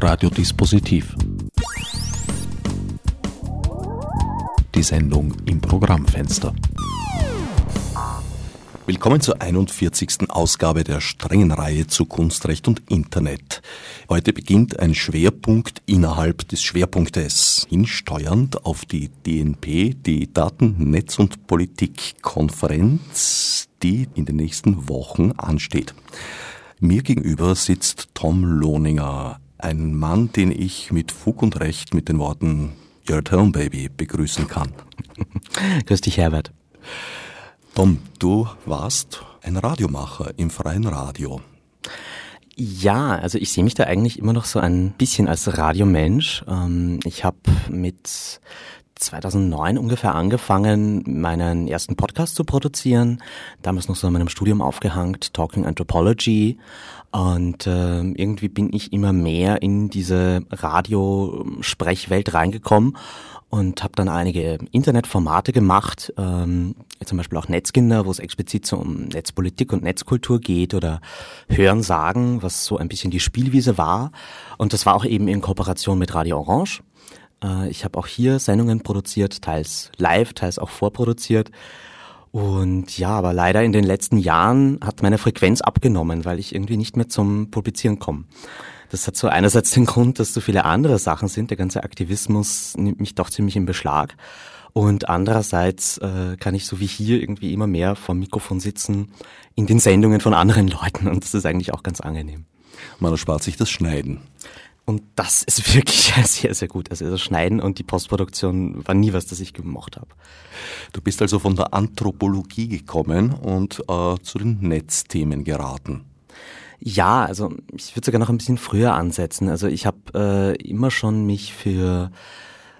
Radiodispositiv. Die Sendung im Programmfenster. Willkommen zur 41. Ausgabe der strengen Reihe zu Kunstrecht und Internet. Heute beginnt ein Schwerpunkt innerhalb des Schwerpunktes, hinsteuernd auf die DNP, die Daten, Netz und Politik Konferenz, die in den nächsten Wochen ansteht. Mir gegenüber sitzt Tom Lohninger, ein Mann, den ich mit Fug und Recht mit den Worten at home, baby begrüßen kann. Grüß dich, Herbert. Tom, du warst ein Radiomacher im freien Radio. Ja, also ich sehe mich da eigentlich immer noch so ein bisschen als Radiomensch. Ähm, ich habe mit 2009 ungefähr angefangen, meinen ersten Podcast zu produzieren. Damals noch so in meinem Studium aufgehängt, Talking Anthropology. Und äh, irgendwie bin ich immer mehr in diese Radiosprechwelt reingekommen und habe dann einige Internetformate gemacht, ähm, zum Beispiel auch Netzkinder, wo es explizit so um Netzpolitik und Netzkultur geht oder Hören sagen, was so ein bisschen die Spielwiese war. Und das war auch eben in Kooperation mit Radio Orange. Äh, ich habe auch hier Sendungen produziert, teils live, teils auch vorproduziert. Und ja, aber leider in den letzten Jahren hat meine Frequenz abgenommen, weil ich irgendwie nicht mehr zum Publizieren komme. Das hat so einerseits den Grund, dass so viele andere Sachen sind. Der ganze Aktivismus nimmt mich doch ziemlich in Beschlag. Und andererseits äh, kann ich so wie hier irgendwie immer mehr vom Mikrofon sitzen in den Sendungen von anderen Leuten. Und das ist eigentlich auch ganz angenehm. Man erspart sich das Schneiden. Und das ist wirklich sehr, sehr gut. Also das Schneiden und die Postproduktion war nie was, das ich gemocht habe. Du bist also von der Anthropologie gekommen und äh, zu den Netzthemen geraten. Ja, also ich würde sogar noch ein bisschen früher ansetzen. Also ich habe äh, immer schon mich für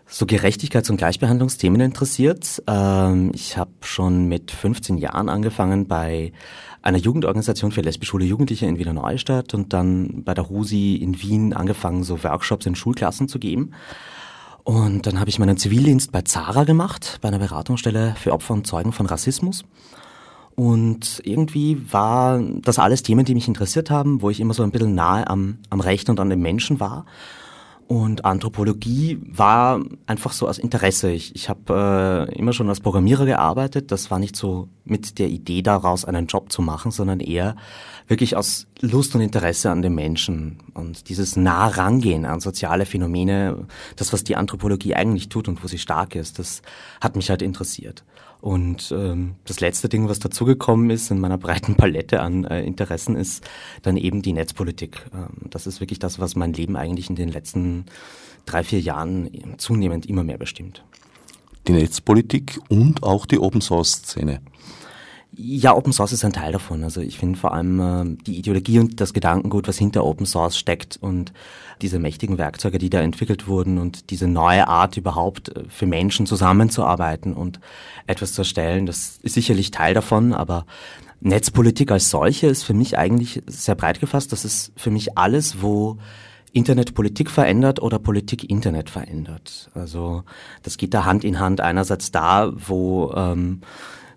so Gerechtigkeits- und Gleichbehandlungsthemen interessiert. Ähm, ich habe schon mit 15 Jahren angefangen bei einer Jugendorganisation für lesbisch-schwule Jugendliche in Wiener Neustadt und dann bei der HUSI in Wien angefangen, so Workshops in Schulklassen zu geben. Und dann habe ich meinen Zivildienst bei Zara gemacht, bei einer Beratungsstelle für Opfer und Zeugen von Rassismus. Und irgendwie war das alles Themen, die mich interessiert haben, wo ich immer so ein bisschen nahe am, am Recht und an den Menschen war. Und Anthropologie war einfach so als Interesse. Ich, ich habe äh, immer schon als Programmierer gearbeitet. Das war nicht so mit der Idee daraus, einen Job zu machen, sondern eher wirklich aus Lust und Interesse an den Menschen. Und dieses nah rangehen an soziale Phänomene, das, was die Anthropologie eigentlich tut und wo sie stark ist, das hat mich halt interessiert. Und ähm, das letzte Ding, was dazugekommen ist in meiner breiten Palette an äh, Interessen, ist dann eben die Netzpolitik. Ähm, das ist wirklich das, was mein Leben eigentlich in den letzten drei, vier Jahren zunehmend immer mehr bestimmt. Die Netzpolitik und auch die Open Source Szene. Ja, Open Source ist ein Teil davon. Also ich finde vor allem äh, die Ideologie und das Gedankengut, was hinter Open Source steckt und diese mächtigen Werkzeuge, die da entwickelt wurden und diese neue Art überhaupt äh, für Menschen zusammenzuarbeiten und etwas zu erstellen, das ist sicherlich Teil davon, aber Netzpolitik als solche ist für mich eigentlich sehr breit gefasst. Das ist für mich alles, wo Internet Politik verändert oder Politik Internet verändert. Also das geht da Hand in Hand einerseits da, wo ähm,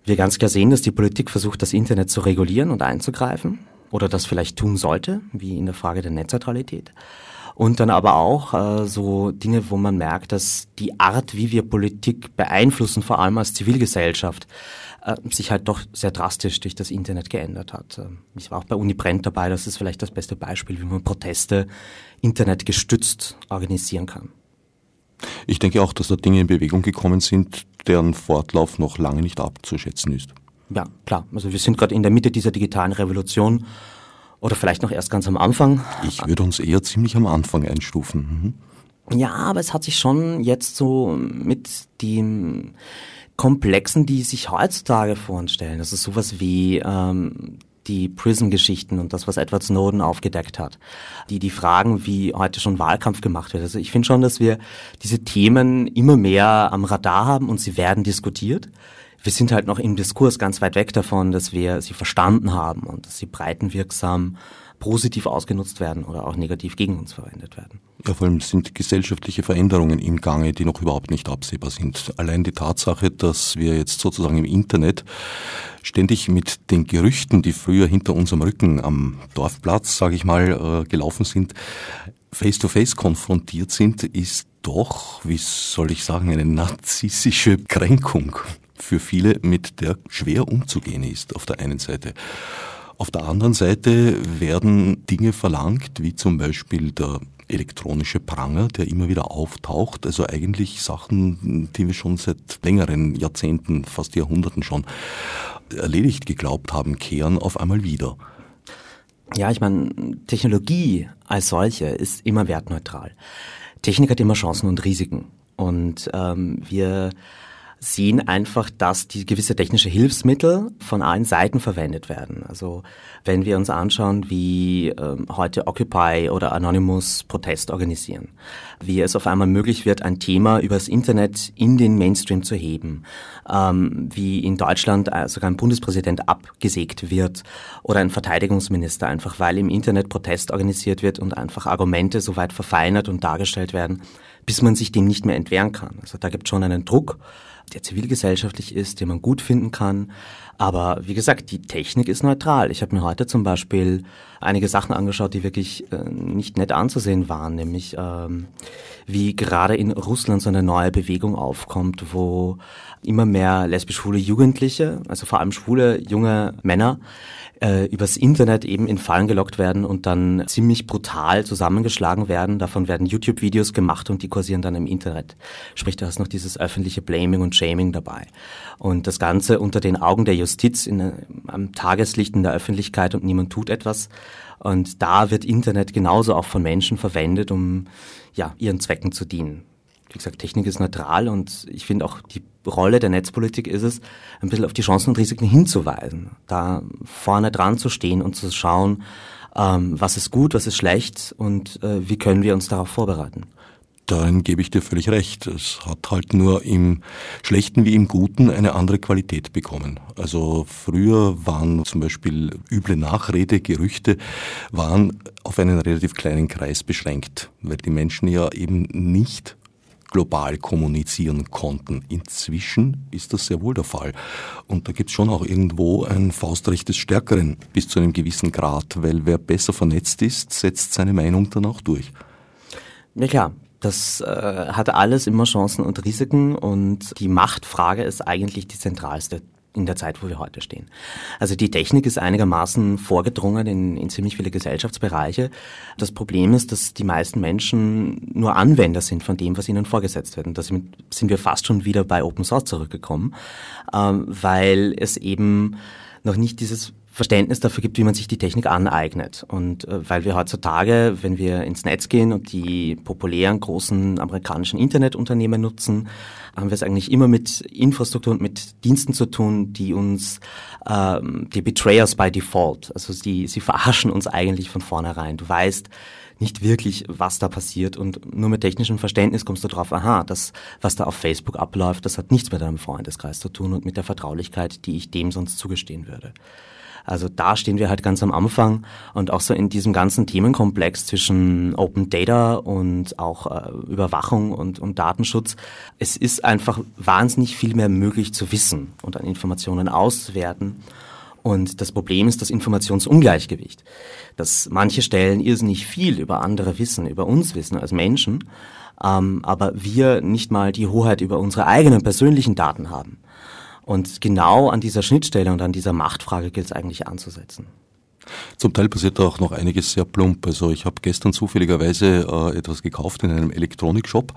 wir ganz klar sehen, dass die Politik versucht, das Internet zu regulieren und einzugreifen oder das vielleicht tun sollte, wie in der Frage der Netzneutralität. Und dann aber auch äh, so Dinge, wo man merkt, dass die Art, wie wir Politik beeinflussen, vor allem als Zivilgesellschaft, äh, sich halt doch sehr drastisch durch das Internet geändert hat. Ähm, ich war auch bei Uni Brennt dabei, das ist vielleicht das beste Beispiel, wie man Proteste internetgestützt organisieren kann. Ich denke auch, dass da Dinge in Bewegung gekommen sind, deren Fortlauf noch lange nicht abzuschätzen ist. Ja, klar. Also wir sind gerade in der Mitte dieser digitalen Revolution oder vielleicht noch erst ganz am Anfang. Ich würde uns eher ziemlich am Anfang einstufen. Mhm. Ja, aber es hat sich schon jetzt so mit dem Komplexen, die sich heutzutage vor uns stellen, das ist sowas wie ähm, die Prism-Geschichten und das, was Edward Snowden aufgedeckt hat, die die Fragen, wie heute schon Wahlkampf gemacht wird. Also ich finde schon, dass wir diese Themen immer mehr am Radar haben und sie werden diskutiert. Wir sind halt noch im Diskurs ganz weit weg davon, dass wir sie verstanden haben und dass sie breitenwirksam positiv ausgenutzt werden oder auch negativ gegen uns verwendet werden. Ja, vor allem sind gesellschaftliche Veränderungen im Gange, die noch überhaupt nicht absehbar sind. Allein die Tatsache, dass wir jetzt sozusagen im Internet ständig mit den Gerüchten, die früher hinter unserem Rücken am Dorfplatz, sage ich mal, äh, gelaufen sind, face-to-face -face konfrontiert sind, ist doch, wie soll ich sagen, eine narzisstische Kränkung für viele, mit der schwer umzugehen ist auf der einen Seite. Auf der anderen Seite werden Dinge verlangt, wie zum Beispiel der elektronische Pranger, der immer wieder auftaucht. Also eigentlich Sachen, die wir schon seit längeren Jahrzehnten, fast Jahrhunderten schon erledigt geglaubt haben, kehren auf einmal wieder. Ja, ich meine, Technologie als solche ist immer wertneutral. Technik hat immer Chancen und Risiken. Und ähm, wir sehen einfach, dass die gewisse technische Hilfsmittel von allen Seiten verwendet werden. Also wenn wir uns anschauen, wie ähm, heute Occupy oder Anonymous Protest organisieren, wie es auf einmal möglich wird, ein Thema übers Internet in den Mainstream zu heben, ähm, wie in Deutschland äh, sogar ein Bundespräsident abgesägt wird oder ein Verteidigungsminister, einfach weil im Internet Protest organisiert wird und einfach Argumente so weit verfeinert und dargestellt werden, bis man sich dem nicht mehr entwehren kann. Also da gibt schon einen Druck der zivilgesellschaftlich ist, den man gut finden kann. Aber wie gesagt, die Technik ist neutral. Ich habe mir heute zum Beispiel einige Sachen angeschaut, die wirklich äh, nicht nett anzusehen waren, nämlich ähm, wie gerade in Russland so eine neue Bewegung aufkommt, wo immer mehr lesbisch-schwule Jugendliche, also vor allem schwule junge Männer, äh, übers Internet eben in Fallen gelockt werden und dann ziemlich brutal zusammengeschlagen werden. Davon werden YouTube-Videos gemacht und die kursieren dann im Internet. Sprich, da ist noch dieses öffentliche Blaming und Shaming dabei. Und das Ganze unter den Augen der Justiz in, am Tageslicht in der Öffentlichkeit und niemand tut etwas. Und da wird Internet genauso auch von Menschen verwendet, um ja, ihren Zwecken zu dienen wie gesagt, Technik ist neutral und ich finde auch die Rolle der Netzpolitik ist es, ein bisschen auf die Chancen und Risiken hinzuweisen, da vorne dran zu stehen und zu schauen, ähm, was ist gut, was ist schlecht und äh, wie können wir uns darauf vorbereiten. Darin gebe ich dir völlig recht. Es hat halt nur im Schlechten wie im Guten eine andere Qualität bekommen. Also früher waren zum Beispiel üble Nachrede, Gerüchte, waren auf einen relativ kleinen Kreis beschränkt, weil die Menschen ja eben nicht global kommunizieren konnten. Inzwischen ist das sehr wohl der Fall. Und da gibt es schon auch irgendwo ein Faustrecht des Stärkeren bis zu einem gewissen Grad, weil wer besser vernetzt ist, setzt seine Meinung dann auch durch. Ja klar, das äh, hat alles immer Chancen und Risiken und die Machtfrage ist eigentlich die zentralste in der Zeit, wo wir heute stehen. Also die Technik ist einigermaßen vorgedrungen in, in ziemlich viele Gesellschaftsbereiche. Das Problem ist, dass die meisten Menschen nur Anwender sind von dem, was ihnen vorgesetzt wird. Und da sind wir fast schon wieder bei Open Source zurückgekommen, ähm, weil es eben noch nicht dieses Verständnis dafür gibt, wie man sich die Technik aneignet. Und äh, weil wir heutzutage, wenn wir ins Netz gehen und die populären großen amerikanischen Internetunternehmen nutzen, haben wir es eigentlich immer mit Infrastruktur und mit Diensten zu tun, die uns, ähm, die Betrayers by Default, also die, sie verarschen uns eigentlich von vornherein. Du weißt nicht wirklich, was da passiert und nur mit technischem Verständnis kommst du drauf, aha, das, was da auf Facebook abläuft, das hat nichts mit deinem Freundeskreis zu tun und mit der Vertraulichkeit, die ich dem sonst zugestehen würde. Also da stehen wir halt ganz am Anfang und auch so in diesem ganzen Themenkomplex zwischen Open Data und auch äh, Überwachung und, und Datenschutz. Es ist einfach wahnsinnig viel mehr möglich zu wissen und an Informationen auszuwerten. Und das Problem ist das Informationsungleichgewicht, dass manche Stellen irrsinnig viel über andere wissen, über uns wissen als Menschen, ähm, aber wir nicht mal die Hoheit über unsere eigenen persönlichen Daten haben. Und genau an dieser Schnittstelle und an dieser Machtfrage gilt es eigentlich anzusetzen. Zum Teil passiert da auch noch einiges sehr plump. Also ich habe gestern zufälligerweise äh, etwas gekauft in einem Elektronikshop.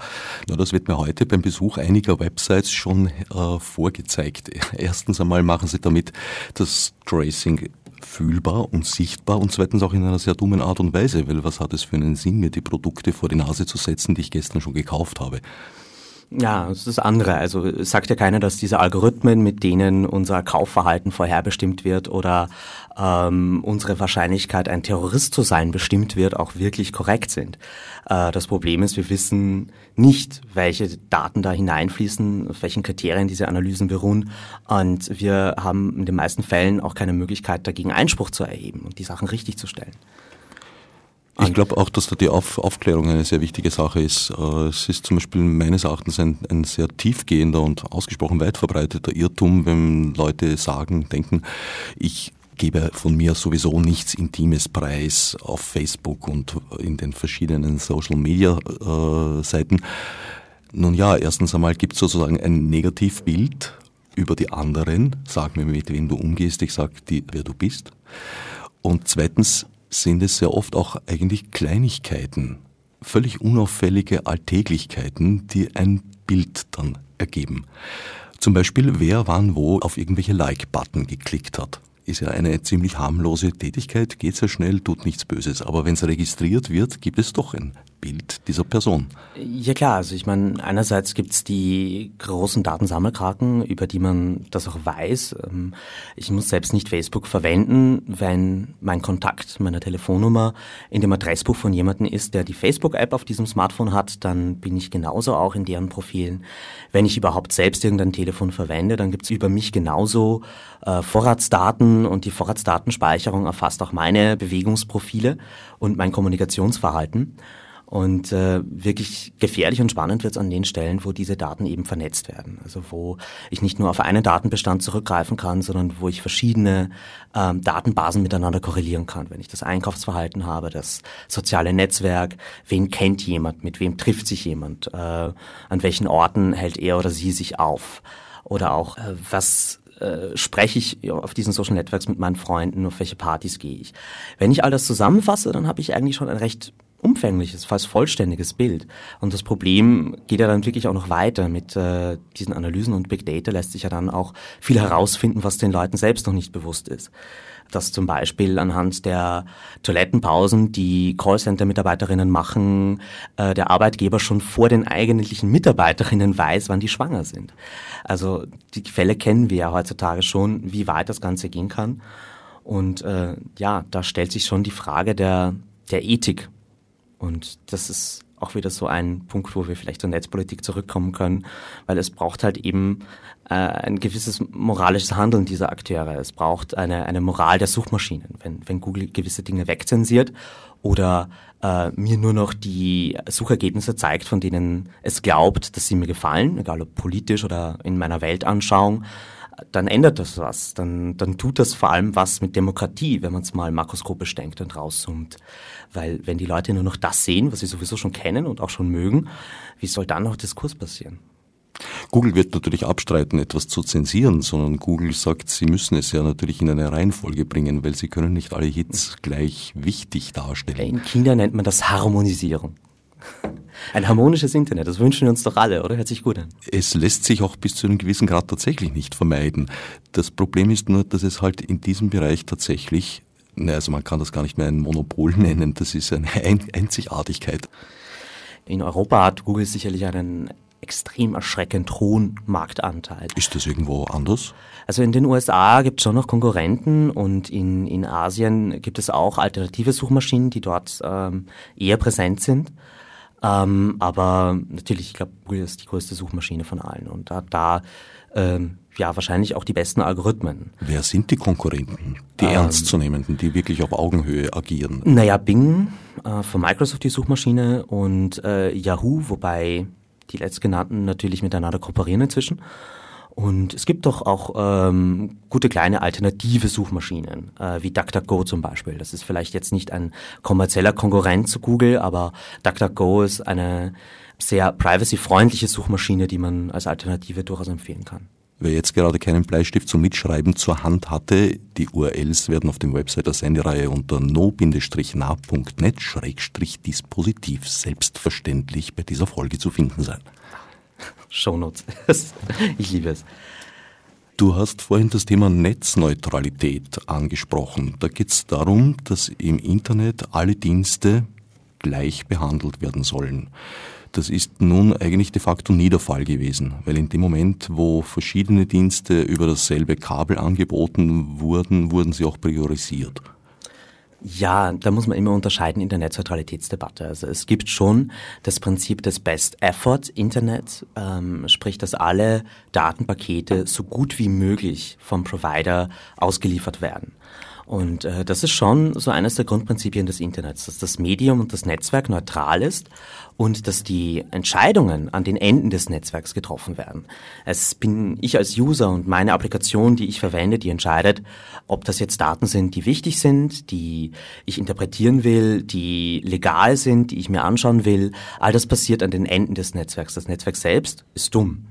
Na, das wird mir heute beim Besuch einiger Websites schon äh, vorgezeigt. Erstens einmal machen sie damit das Tracing fühlbar und sichtbar und zweitens auch in einer sehr dummen Art und Weise, weil was hat es für einen Sinn, mir die Produkte vor die Nase zu setzen, die ich gestern schon gekauft habe? Ja, das ist das andere. Also es sagt ja keiner, dass diese Algorithmen, mit denen unser Kaufverhalten vorherbestimmt wird oder ähm, unsere Wahrscheinlichkeit, ein Terrorist zu sein, bestimmt wird, auch wirklich korrekt sind. Äh, das Problem ist, wir wissen nicht, welche Daten da hineinfließen, auf welchen Kriterien diese Analysen beruhen. Und wir haben in den meisten Fällen auch keine Möglichkeit, dagegen Einspruch zu erheben und die Sachen richtig zu stellen. Ich glaube auch, dass da die Auf Aufklärung eine sehr wichtige Sache ist. Äh, es ist zum Beispiel meines Erachtens ein, ein sehr tiefgehender und ausgesprochen weit verbreiteter Irrtum, wenn Leute sagen, denken, ich gebe von mir sowieso nichts Intimes preis auf Facebook und in den verschiedenen Social Media äh, Seiten. Nun ja, erstens einmal gibt es sozusagen ein Negativbild über die anderen. Sag mir, mit wem du umgehst, ich sag dir, wer du bist. Und zweitens sind es sehr oft auch eigentlich Kleinigkeiten, völlig unauffällige Alltäglichkeiten, die ein Bild dann ergeben. Zum Beispiel, wer wann wo auf irgendwelche Like-Button geklickt hat ist ja eine ziemlich harmlose Tätigkeit, geht sehr schnell, tut nichts Böses. Aber wenn es registriert wird, gibt es doch ein Bild dieser Person. Ja klar, also ich meine, einerseits gibt's die großen Datensammelkraken, über die man das auch weiß. Ähm, ich muss selbst nicht Facebook verwenden, wenn mein Kontakt, meine Telefonnummer in dem Adressbuch von jemandem ist, der die Facebook-App auf diesem Smartphone hat, dann bin ich genauso auch in deren Profilen. Wenn ich überhaupt selbst irgendein Telefon verwende, dann gibt's über mich genauso äh, Vorratsdaten und die Vorratsdatenspeicherung erfasst auch meine Bewegungsprofile und mein Kommunikationsverhalten. Und äh, wirklich gefährlich und spannend wird es an den Stellen, wo diese Daten eben vernetzt werden. Also wo ich nicht nur auf einen Datenbestand zurückgreifen kann, sondern wo ich verschiedene ähm, Datenbasen miteinander korrelieren kann. Wenn ich das Einkaufsverhalten habe, das soziale Netzwerk, wen kennt jemand, mit wem trifft sich jemand, äh, an welchen Orten hält er oder sie sich auf. Oder auch, äh, was äh, spreche ich auf diesen Social Networks mit meinen Freunden, auf welche Partys gehe ich. Wenn ich all das zusammenfasse, dann habe ich eigentlich schon ein recht umfängliches, fast vollständiges Bild. Und das Problem geht ja dann wirklich auch noch weiter. Mit äh, diesen Analysen und Big Data lässt sich ja dann auch viel herausfinden, was den Leuten selbst noch nicht bewusst ist. Dass zum Beispiel anhand der Toilettenpausen, die Callcenter-Mitarbeiterinnen machen, äh, der Arbeitgeber schon vor den eigentlichen Mitarbeiterinnen weiß, wann die schwanger sind. Also die Fälle kennen wir ja heutzutage schon, wie weit das Ganze gehen kann. Und äh, ja, da stellt sich schon die Frage der, der Ethik und das ist auch wieder so ein Punkt, wo wir vielleicht zur Netzpolitik zurückkommen können, weil es braucht halt eben äh, ein gewisses moralisches Handeln dieser Akteure. Es braucht eine, eine Moral der Suchmaschinen. Wenn, wenn Google gewisse Dinge wegzensiert oder äh, mir nur noch die Suchergebnisse zeigt, von denen es glaubt, dass sie mir gefallen, egal ob politisch oder in meiner Weltanschauung, dann ändert das was. Dann, dann tut das vor allem was mit Demokratie, wenn man es mal makroskopisch denkt und rauszoomt. Weil wenn die Leute nur noch das sehen, was sie sowieso schon kennen und auch schon mögen, wie soll dann noch Diskurs passieren? Google wird natürlich abstreiten, etwas zu zensieren, sondern Google sagt, sie müssen es ja natürlich in eine Reihenfolge bringen, weil sie können nicht alle Hits gleich wichtig darstellen. In China nennt man das Harmonisieren. Ein harmonisches Internet, das wünschen wir uns doch alle, oder? Hört sich gut an. Es lässt sich auch bis zu einem gewissen Grad tatsächlich nicht vermeiden. Das Problem ist nur, dass es halt in diesem Bereich tatsächlich, also man kann das gar nicht mehr ein Monopol nennen, das ist eine Einzigartigkeit. In Europa hat Google sicherlich einen extrem erschreckend hohen Marktanteil. Ist das irgendwo anders? Also in den USA gibt es schon noch Konkurrenten und in, in Asien gibt es auch alternative Suchmaschinen, die dort ähm, eher präsent sind. Ähm, aber natürlich, ich glaube, Google ist die größte Suchmaschine von allen und da, da ähm, ja wahrscheinlich auch die besten Algorithmen. Wer sind die Konkurrenten, die ähm, ernstzunehmenden, die wirklich auf Augenhöhe agieren? Naja, Bing äh, von Microsoft die Suchmaschine und äh, Yahoo, wobei die letztgenannten natürlich miteinander kooperieren inzwischen. Und es gibt doch auch ähm, gute kleine alternative Suchmaschinen, äh, wie DuckDuckGo zum Beispiel. Das ist vielleicht jetzt nicht ein kommerzieller Konkurrent zu Google, aber DuckDuckGo ist eine sehr privacy-freundliche Suchmaschine, die man als Alternative durchaus empfehlen kann. Wer jetzt gerade keinen Bleistift zum Mitschreiben zur Hand hatte, die URLs werden auf dem Website der Sendereihe unter no-na.net-dispositiv selbstverständlich bei dieser Folge zu finden sein. Shownotes. ich liebe es. Du hast vorhin das Thema Netzneutralität angesprochen. Da geht es darum, dass im Internet alle Dienste gleich behandelt werden sollen. Das ist nun eigentlich de facto nie der Fall gewesen, weil in dem Moment, wo verschiedene Dienste über dasselbe Kabel angeboten wurden, wurden sie auch priorisiert. Ja, da muss man immer unterscheiden in der Netzneutralitätsdebatte. Also es gibt schon das Prinzip des Best Effort Internet, ähm, sprich, dass alle Datenpakete so gut wie möglich vom Provider ausgeliefert werden. Und äh, das ist schon so eines der Grundprinzipien des Internets, dass das Medium und das Netzwerk neutral ist und dass die Entscheidungen an den Enden des Netzwerks getroffen werden. Es bin ich als User und meine Applikation, die ich verwende, die entscheidet, ob das jetzt Daten sind, die wichtig sind, die ich interpretieren will, die legal sind, die ich mir anschauen will. All das passiert an den Enden des Netzwerks. Das Netzwerk selbst ist dumm.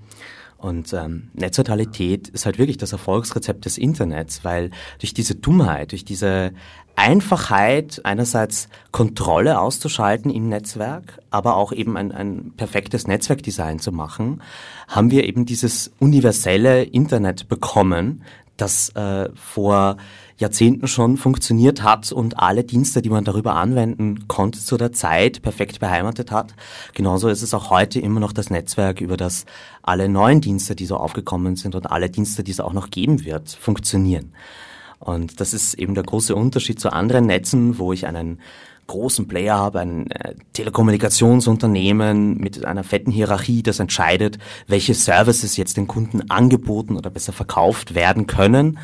Und ähm, Netzneutralität ist halt wirklich das Erfolgsrezept des Internets, weil durch diese Dummheit, durch diese Einfachheit, einerseits Kontrolle auszuschalten im Netzwerk, aber auch eben ein, ein perfektes Netzwerkdesign zu machen, haben wir eben dieses universelle Internet bekommen, das äh, vor Jahrzehnten schon funktioniert hat und alle Dienste, die man darüber anwenden konnte zu der Zeit, perfekt beheimatet hat. Genauso ist es auch heute immer noch das Netzwerk, über das alle neuen Dienste, die so aufgekommen sind und alle Dienste, die es auch noch geben wird, funktionieren. Und das ist eben der große Unterschied zu anderen Netzen, wo ich einen großen Player habe, ein äh, Telekommunikationsunternehmen mit einer fetten Hierarchie, das entscheidet, welche Services jetzt den Kunden angeboten oder besser verkauft werden können.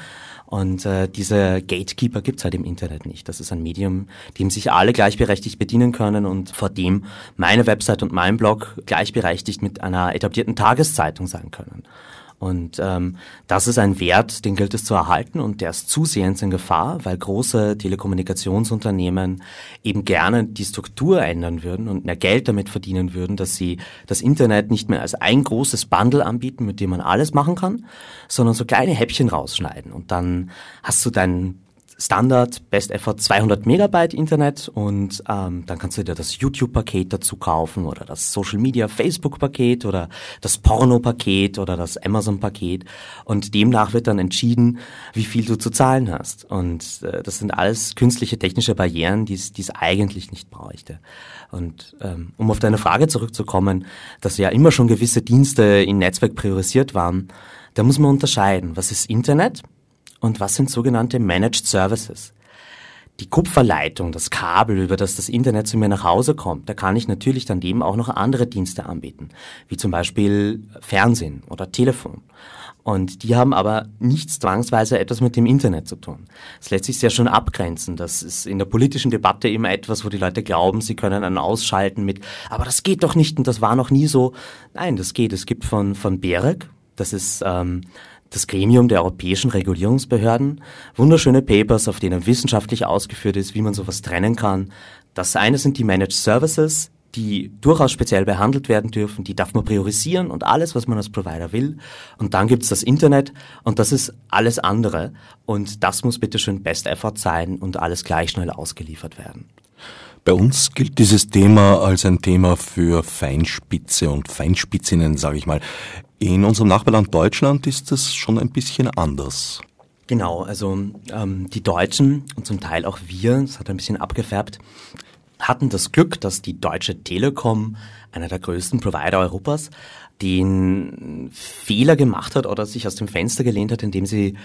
Und äh, diese Gatekeeper gibt's halt im Internet nicht. Das ist ein Medium, dem sich alle gleichberechtigt bedienen können und vor dem meine Website und mein Blog gleichberechtigt mit einer etablierten Tageszeitung sein können. Und ähm, das ist ein Wert, den gilt es zu erhalten und der ist zusehends in Gefahr, weil große Telekommunikationsunternehmen eben gerne die Struktur ändern würden und mehr Geld damit verdienen würden, dass sie das Internet nicht mehr als ein großes Bundle anbieten, mit dem man alles machen kann, sondern so kleine Häppchen rausschneiden. Und dann hast du deinen Standard Best Effort 200 Megabyte Internet und ähm, dann kannst du dir das YouTube-Paket dazu kaufen oder das Social Media Facebook-Paket oder das Porno-Paket oder das Amazon-Paket und demnach wird dann entschieden, wie viel du zu zahlen hast. Und äh, das sind alles künstliche technische Barrieren, die es eigentlich nicht bräuchte. Und ähm, um auf deine Frage zurückzukommen, dass ja immer schon gewisse Dienste in Netzwerk priorisiert waren, da muss man unterscheiden, was ist Internet und was sind sogenannte Managed Services. Die Kupferleitung, das Kabel, über das das Internet zu mir nach Hause kommt, da kann ich natürlich daneben auch noch andere Dienste anbieten, wie zum Beispiel Fernsehen oder Telefon. Und die haben aber nichts zwangsweise etwas mit dem Internet zu tun. Das lässt sich sehr schon abgrenzen. Das ist in der politischen Debatte immer etwas, wo die Leute glauben, sie können einen ausschalten mit, aber das geht doch nicht und das war noch nie so. Nein, das geht. Es gibt von, von BEREC, das ist ähm, das Gremium der europäischen Regulierungsbehörden, wunderschöne Papers, auf denen wissenschaftlich ausgeführt ist, wie man sowas trennen kann. Das eine sind die Managed Services, die durchaus speziell behandelt werden dürfen, die darf man priorisieren und alles, was man als Provider will. Und dann gibt's das Internet und das ist alles andere. Und das muss bitte schön Best Effort sein und alles gleich schnell ausgeliefert werden. Bei uns gilt dieses Thema als ein Thema für Feinspitze und Feinspitzinnen, sage ich mal. In unserem Nachbarland Deutschland ist das schon ein bisschen anders. Genau, also ähm, die Deutschen und zum Teil auch wir, das hat ein bisschen abgefärbt, hatten das Glück, dass die Deutsche Telekom, einer der größten Provider Europas, den Fehler gemacht hat oder sich aus dem Fenster gelehnt hat, indem sie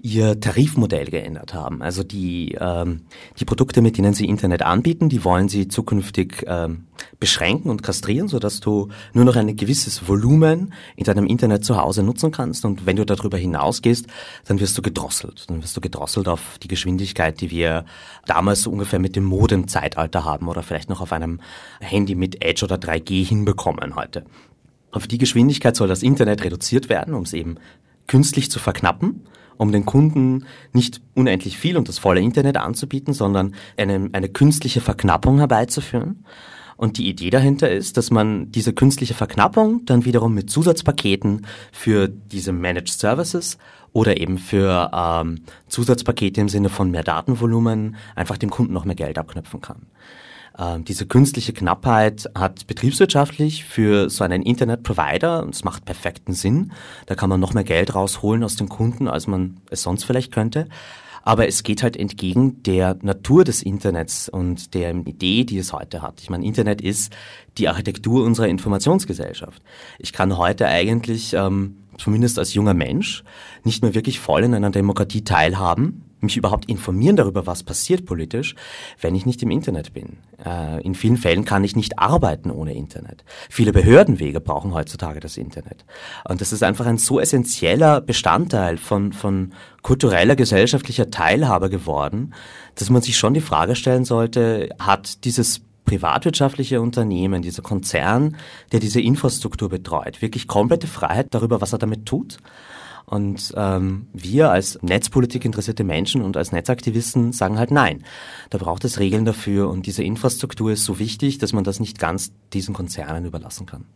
ihr Tarifmodell geändert haben. Also die, ähm, die Produkte, mit denen sie Internet anbieten, die wollen sie zukünftig ähm, beschränken und kastrieren, sodass du nur noch ein gewisses Volumen in deinem Internet zu Hause nutzen kannst. Und wenn du darüber hinausgehst, dann wirst du gedrosselt. Dann wirst du gedrosselt auf die Geschwindigkeit, die wir damals so ungefähr mit dem Modem-Zeitalter haben oder vielleicht noch auf einem Handy mit Edge oder 3G hinbekommen heute. Auf die Geschwindigkeit soll das Internet reduziert werden, um es eben künstlich zu verknappen um den Kunden nicht unendlich viel und das volle Internet anzubieten, sondern eine, eine künstliche Verknappung herbeizuführen. Und die Idee dahinter ist, dass man diese künstliche Verknappung dann wiederum mit Zusatzpaketen für diese Managed Services oder eben für ähm, Zusatzpakete im Sinne von mehr Datenvolumen einfach dem Kunden noch mehr Geld abknüpfen kann. Ähm, diese künstliche Knappheit hat betriebswirtschaftlich für so einen Internet-Provider, es macht perfekten Sinn, da kann man noch mehr Geld rausholen aus dem Kunden, als man es sonst vielleicht könnte. Aber es geht halt entgegen der Natur des Internets und der Idee, die es heute hat. Ich meine, Internet ist die Architektur unserer Informationsgesellschaft. Ich kann heute eigentlich, ähm, zumindest als junger Mensch, nicht mehr wirklich voll in einer Demokratie teilhaben, mich überhaupt informieren darüber, was passiert politisch, wenn ich nicht im Internet bin. Äh, in vielen Fällen kann ich nicht arbeiten ohne Internet. Viele Behördenwege brauchen heutzutage das Internet. Und das ist einfach ein so essentieller Bestandteil von, von kultureller, gesellschaftlicher Teilhabe geworden, dass man sich schon die Frage stellen sollte, hat dieses privatwirtschaftliche Unternehmen, dieser Konzern, der diese Infrastruktur betreut, wirklich komplette Freiheit darüber, was er damit tut? Und ähm, wir als Netzpolitik interessierte Menschen und als Netzaktivisten sagen halt nein. Da braucht es Regeln dafür und diese Infrastruktur ist so wichtig, dass man das nicht ganz diesen Konzernen überlassen kann.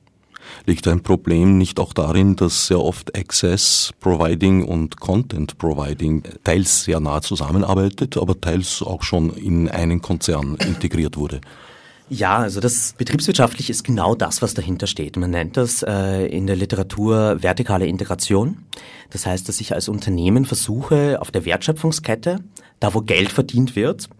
Liegt ein Problem nicht auch darin, dass sehr oft Access Providing und Content Providing teils sehr nah zusammenarbeitet, aber teils auch schon in einen Konzern integriert wurde? Ja, also das betriebswirtschaftlich ist genau das, was dahinter steht. Man nennt das äh, in der Literatur vertikale Integration. Das heißt, dass ich als Unternehmen versuche, auf der Wertschöpfungskette, da wo Geld verdient wird,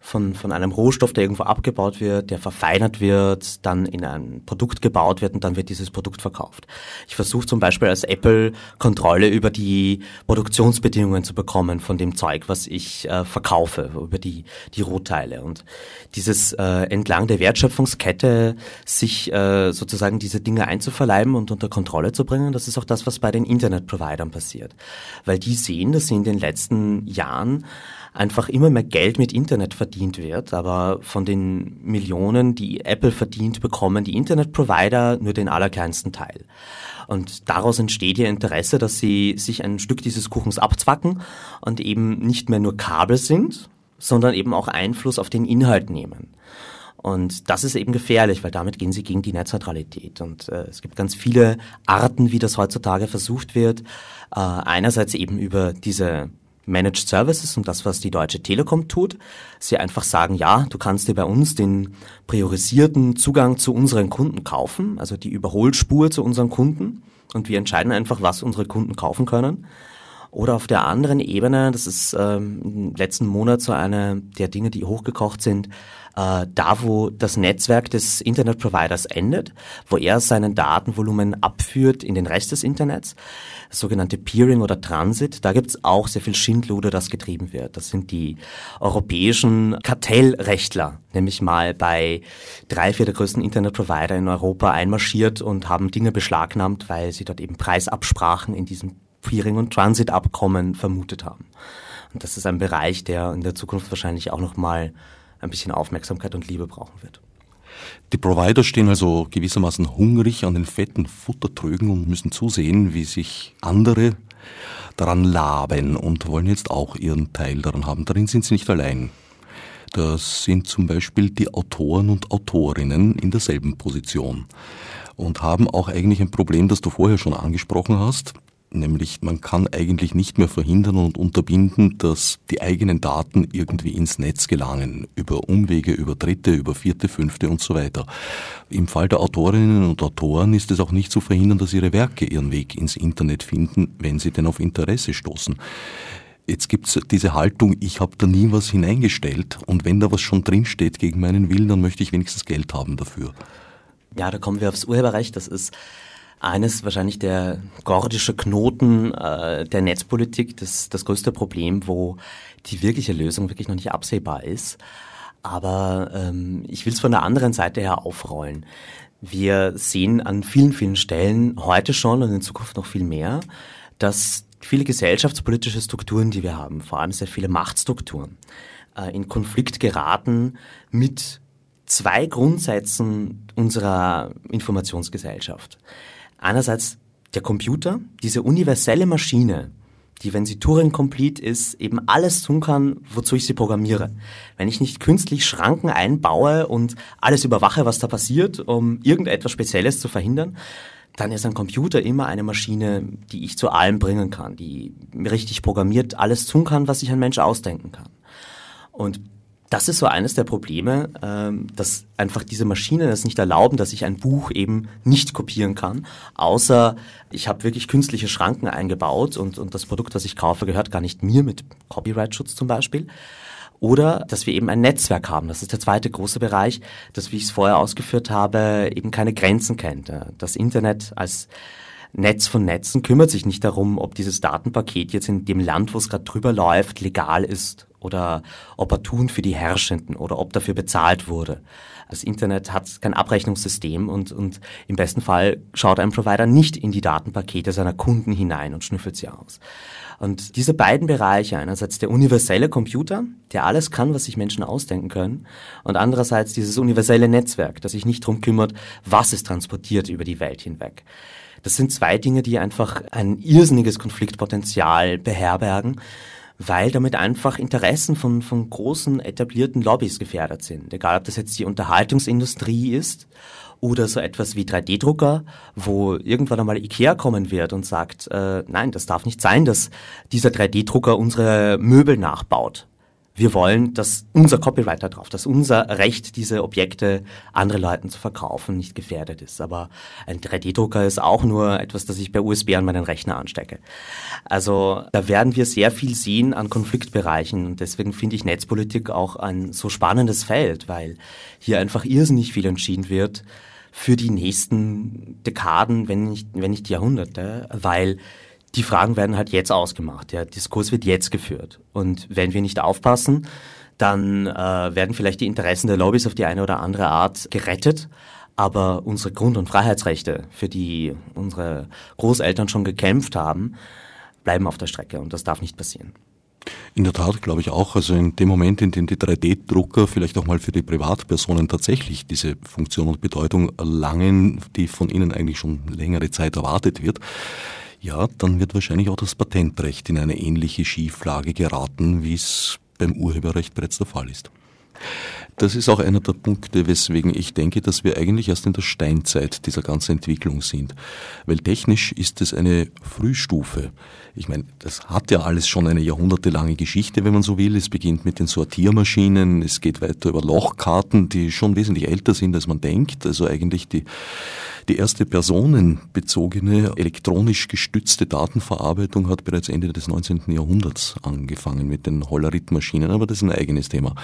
von, von einem Rohstoff, der irgendwo abgebaut wird, der verfeinert wird, dann in ein Produkt gebaut wird und dann wird dieses Produkt verkauft. Ich versuche zum Beispiel als Apple Kontrolle über die Produktionsbedingungen zu bekommen von dem Zeug, was ich äh, verkaufe, über die, die Rohteile. Und dieses äh, entlang der Wertschöpfungskette sich äh, sozusagen diese Dinge einzuverleiben und unter Kontrolle zu bringen, das ist auch das, was bei den Internetprovidern passiert. Weil die sehen, dass sie in den letzten Jahren einfach immer mehr Geld mit Internet verdient wird, aber von den Millionen, die Apple verdient, bekommen die Internetprovider nur den allerkleinsten Teil. Und daraus entsteht ihr Interesse, dass sie sich ein Stück dieses Kuchens abzwacken und eben nicht mehr nur Kabel sind, sondern eben auch Einfluss auf den Inhalt nehmen. Und das ist eben gefährlich, weil damit gehen sie gegen die Netzneutralität. Und äh, es gibt ganz viele Arten, wie das heutzutage versucht wird. Äh, einerseits eben über diese Managed Services und das, was die Deutsche Telekom tut. Sie einfach sagen, ja, du kannst dir bei uns den priorisierten Zugang zu unseren Kunden kaufen, also die Überholspur zu unseren Kunden. Und wir entscheiden einfach, was unsere Kunden kaufen können. Oder auf der anderen Ebene, das ist ähm, im letzten Monat so eine der Dinge, die hochgekocht sind, äh, da wo das Netzwerk des Internetproviders endet, wo er seinen Datenvolumen abführt in den Rest des Internets, das sogenannte Peering oder Transit, da gibt's auch sehr viel Schindluder, das getrieben wird. Das sind die europäischen Kartellrechtler, nämlich mal bei drei, vier der größten Internetprovider in Europa einmarschiert und haben Dinge beschlagnahmt, weil sie dort eben Preisabsprachen in diesem Peering- und Transit-Abkommen vermutet haben. Und das ist ein Bereich, der in der Zukunft wahrscheinlich auch nochmal ein bisschen Aufmerksamkeit und Liebe brauchen wird. Die Provider stehen also gewissermaßen hungrig an den fetten Futtertrögen und müssen zusehen, wie sich andere daran laben und wollen jetzt auch ihren Teil daran haben. Darin sind sie nicht allein. Das sind zum Beispiel die Autoren und Autorinnen in derselben Position und haben auch eigentlich ein Problem, das du vorher schon angesprochen hast. Nämlich man kann eigentlich nicht mehr verhindern und unterbinden, dass die eigenen Daten irgendwie ins Netz gelangen, über Umwege, über Dritte, über Vierte, Fünfte und so weiter. Im Fall der Autorinnen und Autoren ist es auch nicht zu verhindern, dass ihre Werke ihren Weg ins Internet finden, wenn sie denn auf Interesse stoßen. Jetzt gibt's diese Haltung, ich habe da nie was hineingestellt und wenn da was schon drinsteht gegen meinen Willen, dann möchte ich wenigstens Geld haben dafür. Ja, da kommen wir aufs Urheberrecht. Das ist eines wahrscheinlich der gordische Knoten äh, der Netzpolitik, das, das größte Problem, wo die wirkliche Lösung wirklich noch nicht absehbar ist. Aber ähm, ich will es von der anderen Seite her aufrollen. Wir sehen an vielen, vielen Stellen heute schon und in Zukunft noch viel mehr, dass viele gesellschaftspolitische Strukturen, die wir haben, vor allem sehr viele Machtstrukturen, äh, in Konflikt geraten mit zwei Grundsätzen unserer Informationsgesellschaft. Einerseits der Computer, diese universelle Maschine, die, wenn sie Turing-complete ist, eben alles tun kann, wozu ich sie programmiere. Wenn ich nicht künstlich Schranken einbaue und alles überwache, was da passiert, um irgendetwas Spezielles zu verhindern, dann ist ein Computer immer eine Maschine, die ich zu allem bringen kann, die richtig programmiert alles tun kann, was sich ein Mensch ausdenken kann. Und das ist so eines der Probleme, ähm, dass einfach diese Maschinen es nicht erlauben, dass ich ein Buch eben nicht kopieren kann, außer ich habe wirklich künstliche Schranken eingebaut und, und das Produkt, das ich kaufe, gehört gar nicht mir mit Copyright-Schutz zum Beispiel. Oder dass wir eben ein Netzwerk haben. Das ist der zweite große Bereich, das, wie ich es vorher ausgeführt habe, eben keine Grenzen kennt. Das Internet als Netz von Netzen kümmert sich nicht darum, ob dieses Datenpaket jetzt in dem Land, wo es gerade drüber läuft, legal ist oder opportun für die Herrschenden oder ob dafür bezahlt wurde. Das Internet hat kein Abrechnungssystem und, und im besten Fall schaut ein Provider nicht in die Datenpakete seiner Kunden hinein und schnüffelt sie aus. Und diese beiden Bereiche, einerseits der universelle Computer, der alles kann, was sich Menschen ausdenken können, und andererseits dieses universelle Netzwerk, das sich nicht darum kümmert, was es transportiert über die Welt hinweg. Das sind zwei Dinge, die einfach ein irrsinniges Konfliktpotenzial beherbergen, weil damit einfach Interessen von, von großen etablierten Lobbys gefährdet sind. Egal, ob das jetzt die Unterhaltungsindustrie ist oder so etwas wie 3D-Drucker, wo irgendwann einmal Ikea kommen wird und sagt, äh, nein, das darf nicht sein, dass dieser 3D-Drucker unsere Möbel nachbaut wir wollen, dass unser Copyright da drauf, dass unser Recht, diese Objekte andere Leuten zu verkaufen, nicht gefährdet ist. Aber ein 3D-Drucker ist auch nur etwas, das ich per USB an meinen Rechner anstecke. Also da werden wir sehr viel sehen an Konfliktbereichen. Und deswegen finde ich Netzpolitik auch ein so spannendes Feld, weil hier einfach irrsinnig viel entschieden wird für die nächsten Dekaden, wenn nicht, wenn nicht Jahrhunderte, weil die Fragen werden halt jetzt ausgemacht. Der Diskurs wird jetzt geführt. Und wenn wir nicht aufpassen, dann äh, werden vielleicht die Interessen der Lobbys auf die eine oder andere Art gerettet. Aber unsere Grund- und Freiheitsrechte, für die unsere Großeltern schon gekämpft haben, bleiben auf der Strecke. Und das darf nicht passieren. In der Tat, glaube ich auch. Also in dem Moment, in dem die 3D-Drucker vielleicht auch mal für die Privatpersonen tatsächlich diese Funktion und Bedeutung erlangen, die von ihnen eigentlich schon längere Zeit erwartet wird, ja, dann wird wahrscheinlich auch das Patentrecht in eine ähnliche Schieflage geraten, wie es beim Urheberrecht bereits der Fall ist. Das ist auch einer der Punkte, weswegen ich denke, dass wir eigentlich erst in der Steinzeit dieser ganzen Entwicklung sind. Weil technisch ist es eine Frühstufe. Ich meine, das hat ja alles schon eine jahrhundertelange Geschichte, wenn man so will. Es beginnt mit den Sortiermaschinen, es geht weiter über Lochkarten, die schon wesentlich älter sind, als man denkt. Also eigentlich die die erste personenbezogene elektronisch gestützte Datenverarbeitung hat bereits Ende des 19. Jahrhunderts angefangen mit den Hollerit-Maschinen, aber das ist ein eigenes Thema.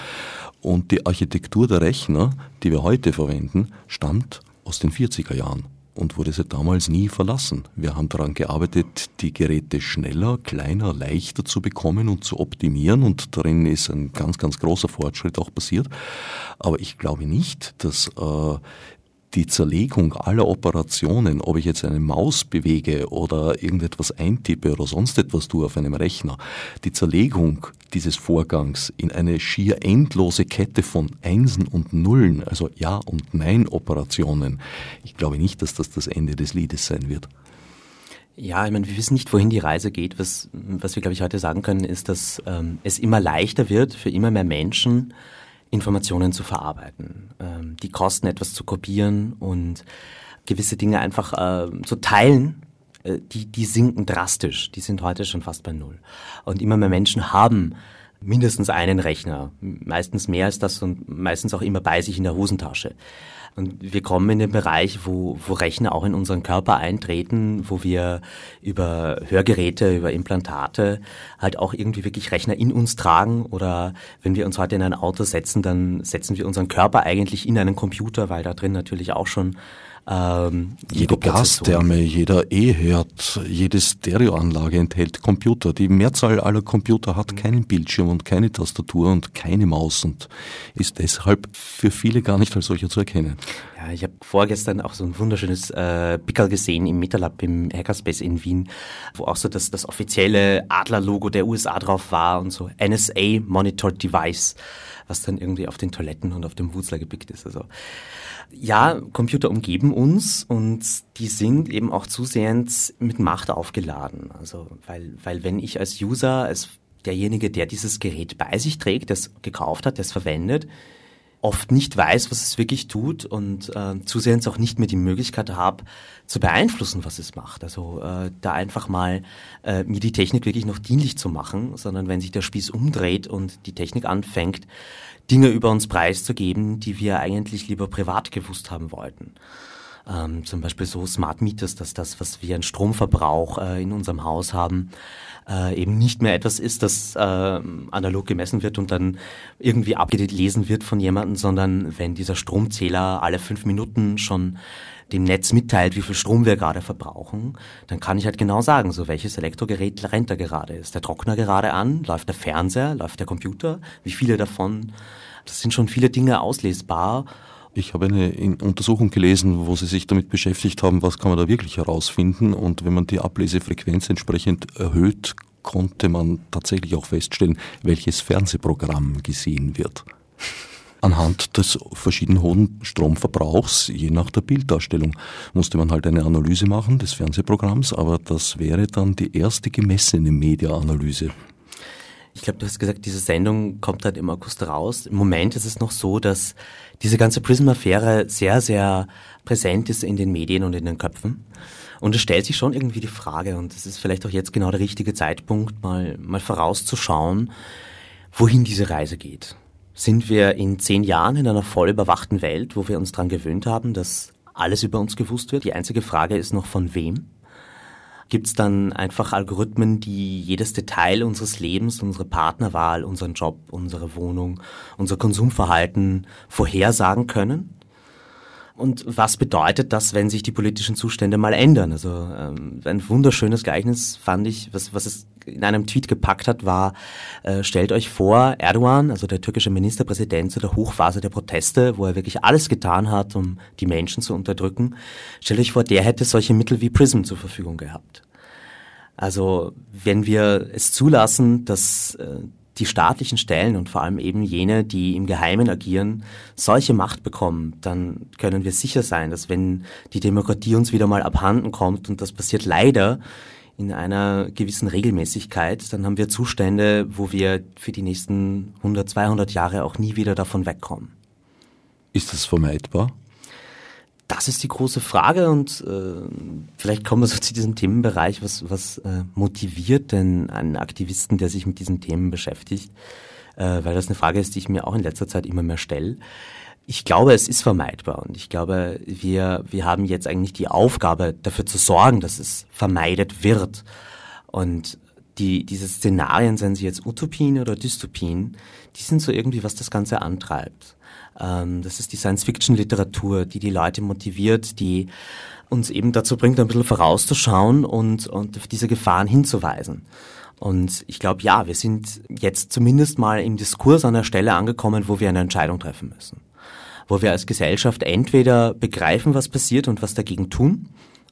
Und die Architektur der Rechner, die wir heute verwenden, stammt aus den 40er Jahren und wurde seit damals nie verlassen. Wir haben daran gearbeitet, die Geräte schneller, kleiner, leichter zu bekommen und zu optimieren und darin ist ein ganz, ganz großer Fortschritt auch passiert. Aber ich glaube nicht, dass äh, die Zerlegung aller Operationen, ob ich jetzt eine Maus bewege oder irgendetwas eintippe oder sonst etwas tue auf einem Rechner, die Zerlegung dieses Vorgangs in eine schier endlose Kette von Einsen und Nullen, also Ja- und Nein-Operationen, ich glaube nicht, dass das das Ende des Liedes sein wird. Ja, ich meine, wir wissen nicht, wohin die Reise geht. Was, was wir, glaube ich, heute sagen können, ist, dass ähm, es immer leichter wird für immer mehr Menschen, Informationen zu verarbeiten, ähm, die Kosten etwas zu kopieren und gewisse Dinge einfach äh, zu teilen, äh, die, die sinken drastisch. Die sind heute schon fast bei Null. Und immer mehr Menschen haben mindestens einen Rechner, meistens mehr als das und meistens auch immer bei sich in der Hosentasche. Und wir kommen in den Bereich, wo, wo Rechner auch in unseren Körper eintreten, wo wir über Hörgeräte, über Implantate halt auch irgendwie wirklich Rechner in uns tragen. Oder wenn wir uns heute in ein Auto setzen, dann setzen wir unseren Körper eigentlich in einen Computer, weil da drin natürlich auch schon ähm, Jede Gastherme, jeder E-Herd, jede Stereoanlage enthält Computer. Die Mehrzahl aller Computer hat keinen Bildschirm und keine Tastatur und keine Maus und ist deshalb für viele gar nicht als solcher zu erkennen. Ja, ich habe vorgestern auch so ein wunderschönes äh, Pickel gesehen im MetaLab im Hackerspace in Wien, wo auch so das, das offizielle Adler-Logo der USA drauf war und so NSA Monitored Device, was dann irgendwie auf den Toiletten und auf dem Wutzler gepickt ist. Also ja, Computer umgeben uns und die sind eben auch zusehends mit Macht aufgeladen. Also, weil, weil wenn ich als User, als derjenige, der dieses Gerät bei sich trägt, das gekauft hat, das verwendet, oft nicht weiß, was es wirklich tut und äh, zusehends auch nicht mehr die Möglichkeit habe, zu beeinflussen, was es macht. Also äh, da einfach mal äh, mir die Technik wirklich noch dienlich zu machen, sondern wenn sich der Spieß umdreht und die Technik anfängt, Dinge über uns preiszugeben, die wir eigentlich lieber privat gewusst haben wollten. Ähm, zum Beispiel so Smart Meters, dass das, was wir an Stromverbrauch äh, in unserem Haus haben, äh, eben nicht mehr etwas ist, das äh, analog gemessen wird und dann irgendwie abgelesen wird von jemandem, sondern wenn dieser Stromzähler alle fünf Minuten schon dem Netz mitteilt, wie viel Strom wir gerade verbrauchen, dann kann ich halt genau sagen, so welches Elektrogerät rennt da gerade. Ist der Trockner gerade an? Läuft der Fernseher? Läuft der Computer? Wie viele davon? Das sind schon viele Dinge auslesbar. Ich habe eine Untersuchung gelesen, wo Sie sich damit beschäftigt haben, was kann man da wirklich herausfinden. Und wenn man die Ablesefrequenz entsprechend erhöht, konnte man tatsächlich auch feststellen, welches Fernsehprogramm gesehen wird anhand des verschieden hohen Stromverbrauchs, je nach der Bilddarstellung, musste man halt eine Analyse machen des Fernsehprogramms, aber das wäre dann die erste gemessene Media-Analyse. Ich glaube, du hast gesagt, diese Sendung kommt halt im August raus. Im Moment ist es noch so, dass diese ganze Prism-Affäre sehr, sehr präsent ist in den Medien und in den Köpfen. Und es stellt sich schon irgendwie die Frage, und es ist vielleicht auch jetzt genau der richtige Zeitpunkt, mal, mal vorauszuschauen, wohin diese Reise geht sind wir in zehn Jahren in einer voll überwachten Welt, wo wir uns daran gewöhnt haben, dass alles über uns gewusst wird. Die einzige Frage ist noch von wem. Gibt es dann einfach Algorithmen, die jedes Detail unseres Lebens, unsere Partnerwahl, unseren Job, unsere Wohnung, unser Konsumverhalten vorhersagen können? Und was bedeutet das, wenn sich die politischen Zustände mal ändern? Also ähm, ein wunderschönes Gleichnis fand ich, was, was es in einem Tweet gepackt hat, war, äh, stellt euch vor, Erdogan, also der türkische Ministerpräsident zu der Hochphase der Proteste, wo er wirklich alles getan hat, um die Menschen zu unterdrücken, stellt euch vor, der hätte solche Mittel wie PRISM zur Verfügung gehabt. Also wenn wir es zulassen, dass äh, die staatlichen Stellen und vor allem eben jene, die im Geheimen agieren, solche Macht bekommen, dann können wir sicher sein, dass wenn die Demokratie uns wieder mal abhanden kommt, und das passiert leider in einer gewissen Regelmäßigkeit, dann haben wir Zustände, wo wir für die nächsten 100, 200 Jahre auch nie wieder davon wegkommen. Ist das vermeidbar? Das ist die große Frage und äh, vielleicht kommen wir so zu diesem Themenbereich, was, was äh, motiviert denn einen Aktivisten, der sich mit diesen Themen beschäftigt, äh, weil das eine Frage ist, die ich mir auch in letzter Zeit immer mehr stelle. Ich glaube, es ist vermeidbar und ich glaube, wir, wir haben jetzt eigentlich die Aufgabe, dafür zu sorgen, dass es vermeidet wird. Und die, diese Szenarien, seien sie jetzt Utopien oder Dystopien, die sind so irgendwie, was das Ganze antreibt. Ähm, das ist die Science-Fiction-Literatur, die die Leute motiviert, die uns eben dazu bringt, ein bisschen vorauszuschauen und, und auf diese Gefahren hinzuweisen. Und ich glaube, ja, wir sind jetzt zumindest mal im Diskurs an der Stelle angekommen, wo wir eine Entscheidung treffen müssen. Wo wir als Gesellschaft entweder begreifen, was passiert und was dagegen tun,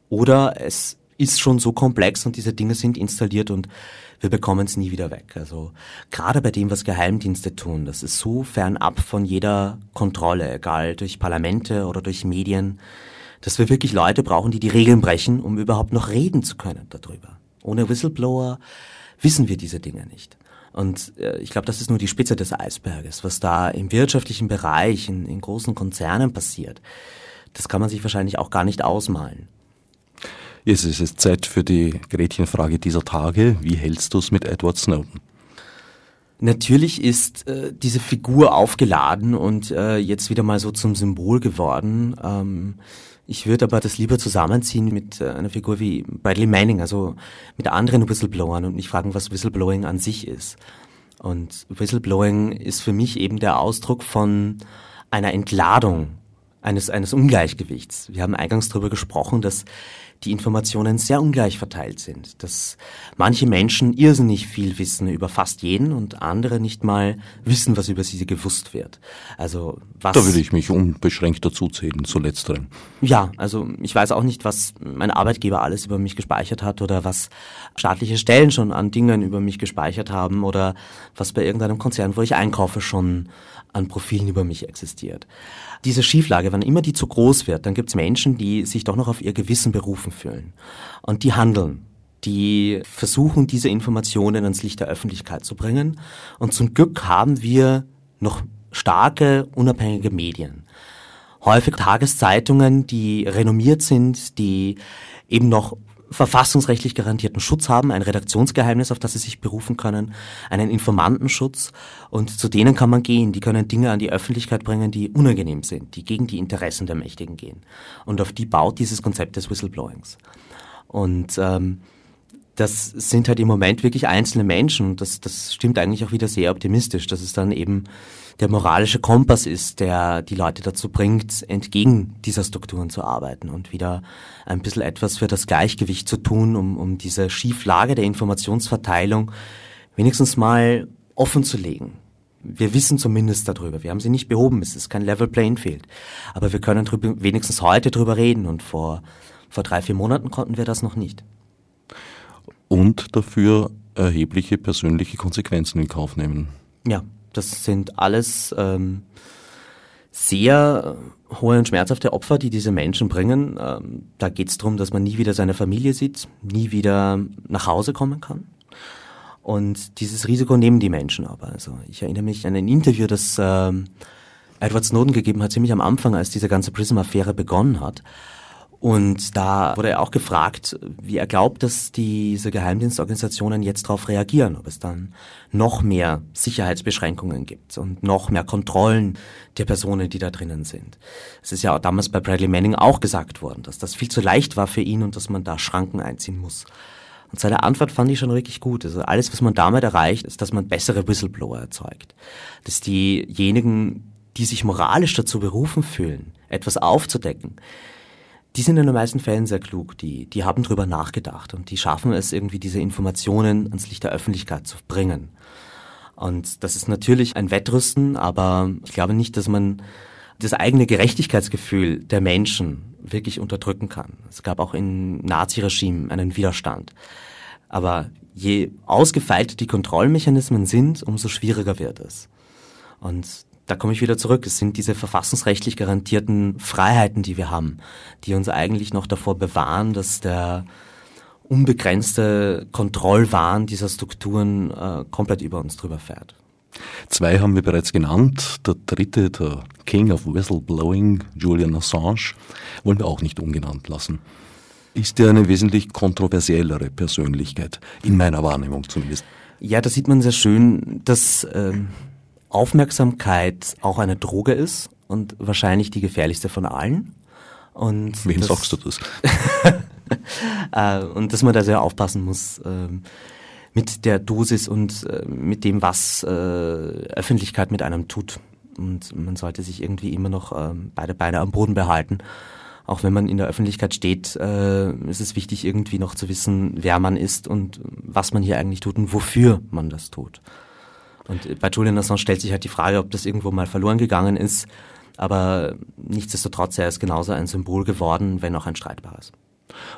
oder es ist schon so komplex und diese Dinge sind installiert und wir bekommen es nie wieder weg. Also gerade bei dem, was Geheimdienste tun, das ist so fernab von jeder Kontrolle, egal durch Parlamente oder durch Medien, dass wir wirklich Leute brauchen, die die Regeln brechen, um überhaupt noch reden zu können darüber. Ohne Whistleblower wissen wir diese Dinge nicht. Und äh, ich glaube, das ist nur die Spitze des Eisberges, was da im wirtschaftlichen Bereich, in, in großen Konzernen passiert. Das kann man sich wahrscheinlich auch gar nicht ausmalen. Jetzt ist es Zeit für die Gretchenfrage dieser Tage. Wie hältst du es mit Edward Snowden? Natürlich ist äh, diese Figur aufgeladen und äh, jetzt wieder mal so zum Symbol geworden. Ähm, ich würde aber das lieber zusammenziehen mit äh, einer Figur wie Bradley Manning, also mit anderen Whistleblowern und mich fragen, was Whistleblowing an sich ist. Und Whistleblowing ist für mich eben der Ausdruck von einer Entladung eines, eines Ungleichgewichts. Wir haben eingangs darüber gesprochen, dass die Informationen sehr ungleich verteilt sind, dass manche Menschen irrsinnig viel wissen über fast jeden und andere nicht mal wissen, was über sie gewusst wird. Also was Da würde ich mich unbeschränkt dazu zählen, zu letzteren. Ja, also ich weiß auch nicht, was mein Arbeitgeber alles über mich gespeichert hat oder was staatliche Stellen schon an Dingen über mich gespeichert haben oder was bei irgendeinem Konzern, wo ich einkaufe, schon an Profilen über mich existiert. Diese Schieflage, wenn immer die zu groß wird, dann gibt es Menschen, die sich doch noch auf ihr Gewissen berufen fühlen. Und die handeln. Die versuchen, diese Informationen ans Licht der Öffentlichkeit zu bringen. Und zum Glück haben wir noch starke, unabhängige Medien. Häufig Tageszeitungen, die renommiert sind, die eben noch verfassungsrechtlich garantierten Schutz haben, ein Redaktionsgeheimnis, auf das sie sich berufen können, einen Informantenschutz und zu denen kann man gehen. Die können Dinge an die Öffentlichkeit bringen, die unangenehm sind, die gegen die Interessen der Mächtigen gehen. Und auf die baut dieses Konzept des Whistleblowings. Und ähm, das sind halt im Moment wirklich einzelne Menschen und das, das stimmt eigentlich auch wieder sehr optimistisch, dass es dann eben der moralische Kompass ist, der die Leute dazu bringt, entgegen dieser Strukturen zu arbeiten und wieder ein bisschen etwas für das Gleichgewicht zu tun, um, um diese Schieflage der Informationsverteilung wenigstens mal offen zu legen. Wir wissen zumindest darüber. Wir haben sie nicht behoben. Es ist kein Level Playing Field. Aber wir können drüber, wenigstens heute drüber reden. Und vor, vor drei, vier Monaten konnten wir das noch nicht. Und dafür erhebliche persönliche Konsequenzen in Kauf nehmen. Ja, das sind alles ähm, sehr hohe und schmerzhafte Opfer, die diese Menschen bringen. Ähm, da geht es darum, dass man nie wieder seine Familie sieht, nie wieder nach Hause kommen kann. Und dieses Risiko nehmen die Menschen aber. Also ich erinnere mich an ein Interview, das ähm, Edward Snowden gegeben hat, ziemlich am Anfang, als diese ganze Prism-Affäre begonnen hat. Und da wurde er auch gefragt, wie er glaubt, dass diese Geheimdienstorganisationen jetzt darauf reagieren, ob es dann noch mehr Sicherheitsbeschränkungen gibt und noch mehr Kontrollen der Personen, die da drinnen sind. Es ist ja auch damals bei Bradley Manning auch gesagt worden, dass das viel zu leicht war für ihn und dass man da Schranken einziehen muss. Und seine Antwort fand ich schon wirklich gut. Also alles, was man damit erreicht, ist, dass man bessere Whistleblower erzeugt. Dass diejenigen, die sich moralisch dazu berufen fühlen, etwas aufzudecken, die sind in den meisten Fällen sehr klug, die, die haben drüber nachgedacht und die schaffen es irgendwie, diese Informationen ans Licht der Öffentlichkeit zu bringen. Und das ist natürlich ein Wettrüsten, aber ich glaube nicht, dass man das eigene Gerechtigkeitsgefühl der Menschen wirklich unterdrücken kann. Es gab auch im Naziregime einen Widerstand. Aber je ausgefeilter die Kontrollmechanismen sind, umso schwieriger wird es. Und da komme ich wieder zurück. Es sind diese verfassungsrechtlich garantierten Freiheiten, die wir haben, die uns eigentlich noch davor bewahren, dass der unbegrenzte Kontrollwahn dieser Strukturen äh, komplett über uns drüber fährt. Zwei haben wir bereits genannt. Der dritte, der King of Whistleblowing, Julian Assange, wollen wir auch nicht ungenannt lassen. Ist er eine wesentlich kontroversiellere Persönlichkeit, in meiner Wahrnehmung zumindest. Ja, da sieht man sehr schön, dass ähm, Aufmerksamkeit auch eine Droge ist und wahrscheinlich die gefährlichste von allen. Und Wem das, sagst du das? äh, und dass man da sehr aufpassen muss äh, mit der Dosis und äh, mit dem, was äh, Öffentlichkeit mit einem tut. Und man sollte sich irgendwie immer noch äh, beide Beine am Boden behalten. Auch wenn man in der Öffentlichkeit steht, ist es wichtig, irgendwie noch zu wissen, wer man ist und was man hier eigentlich tut und wofür man das tut. Und bei Julian Assange stellt sich halt die Frage, ob das irgendwo mal verloren gegangen ist. Aber nichtsdestotrotz, er ist genauso ein Symbol geworden, wenn auch ein streitbares.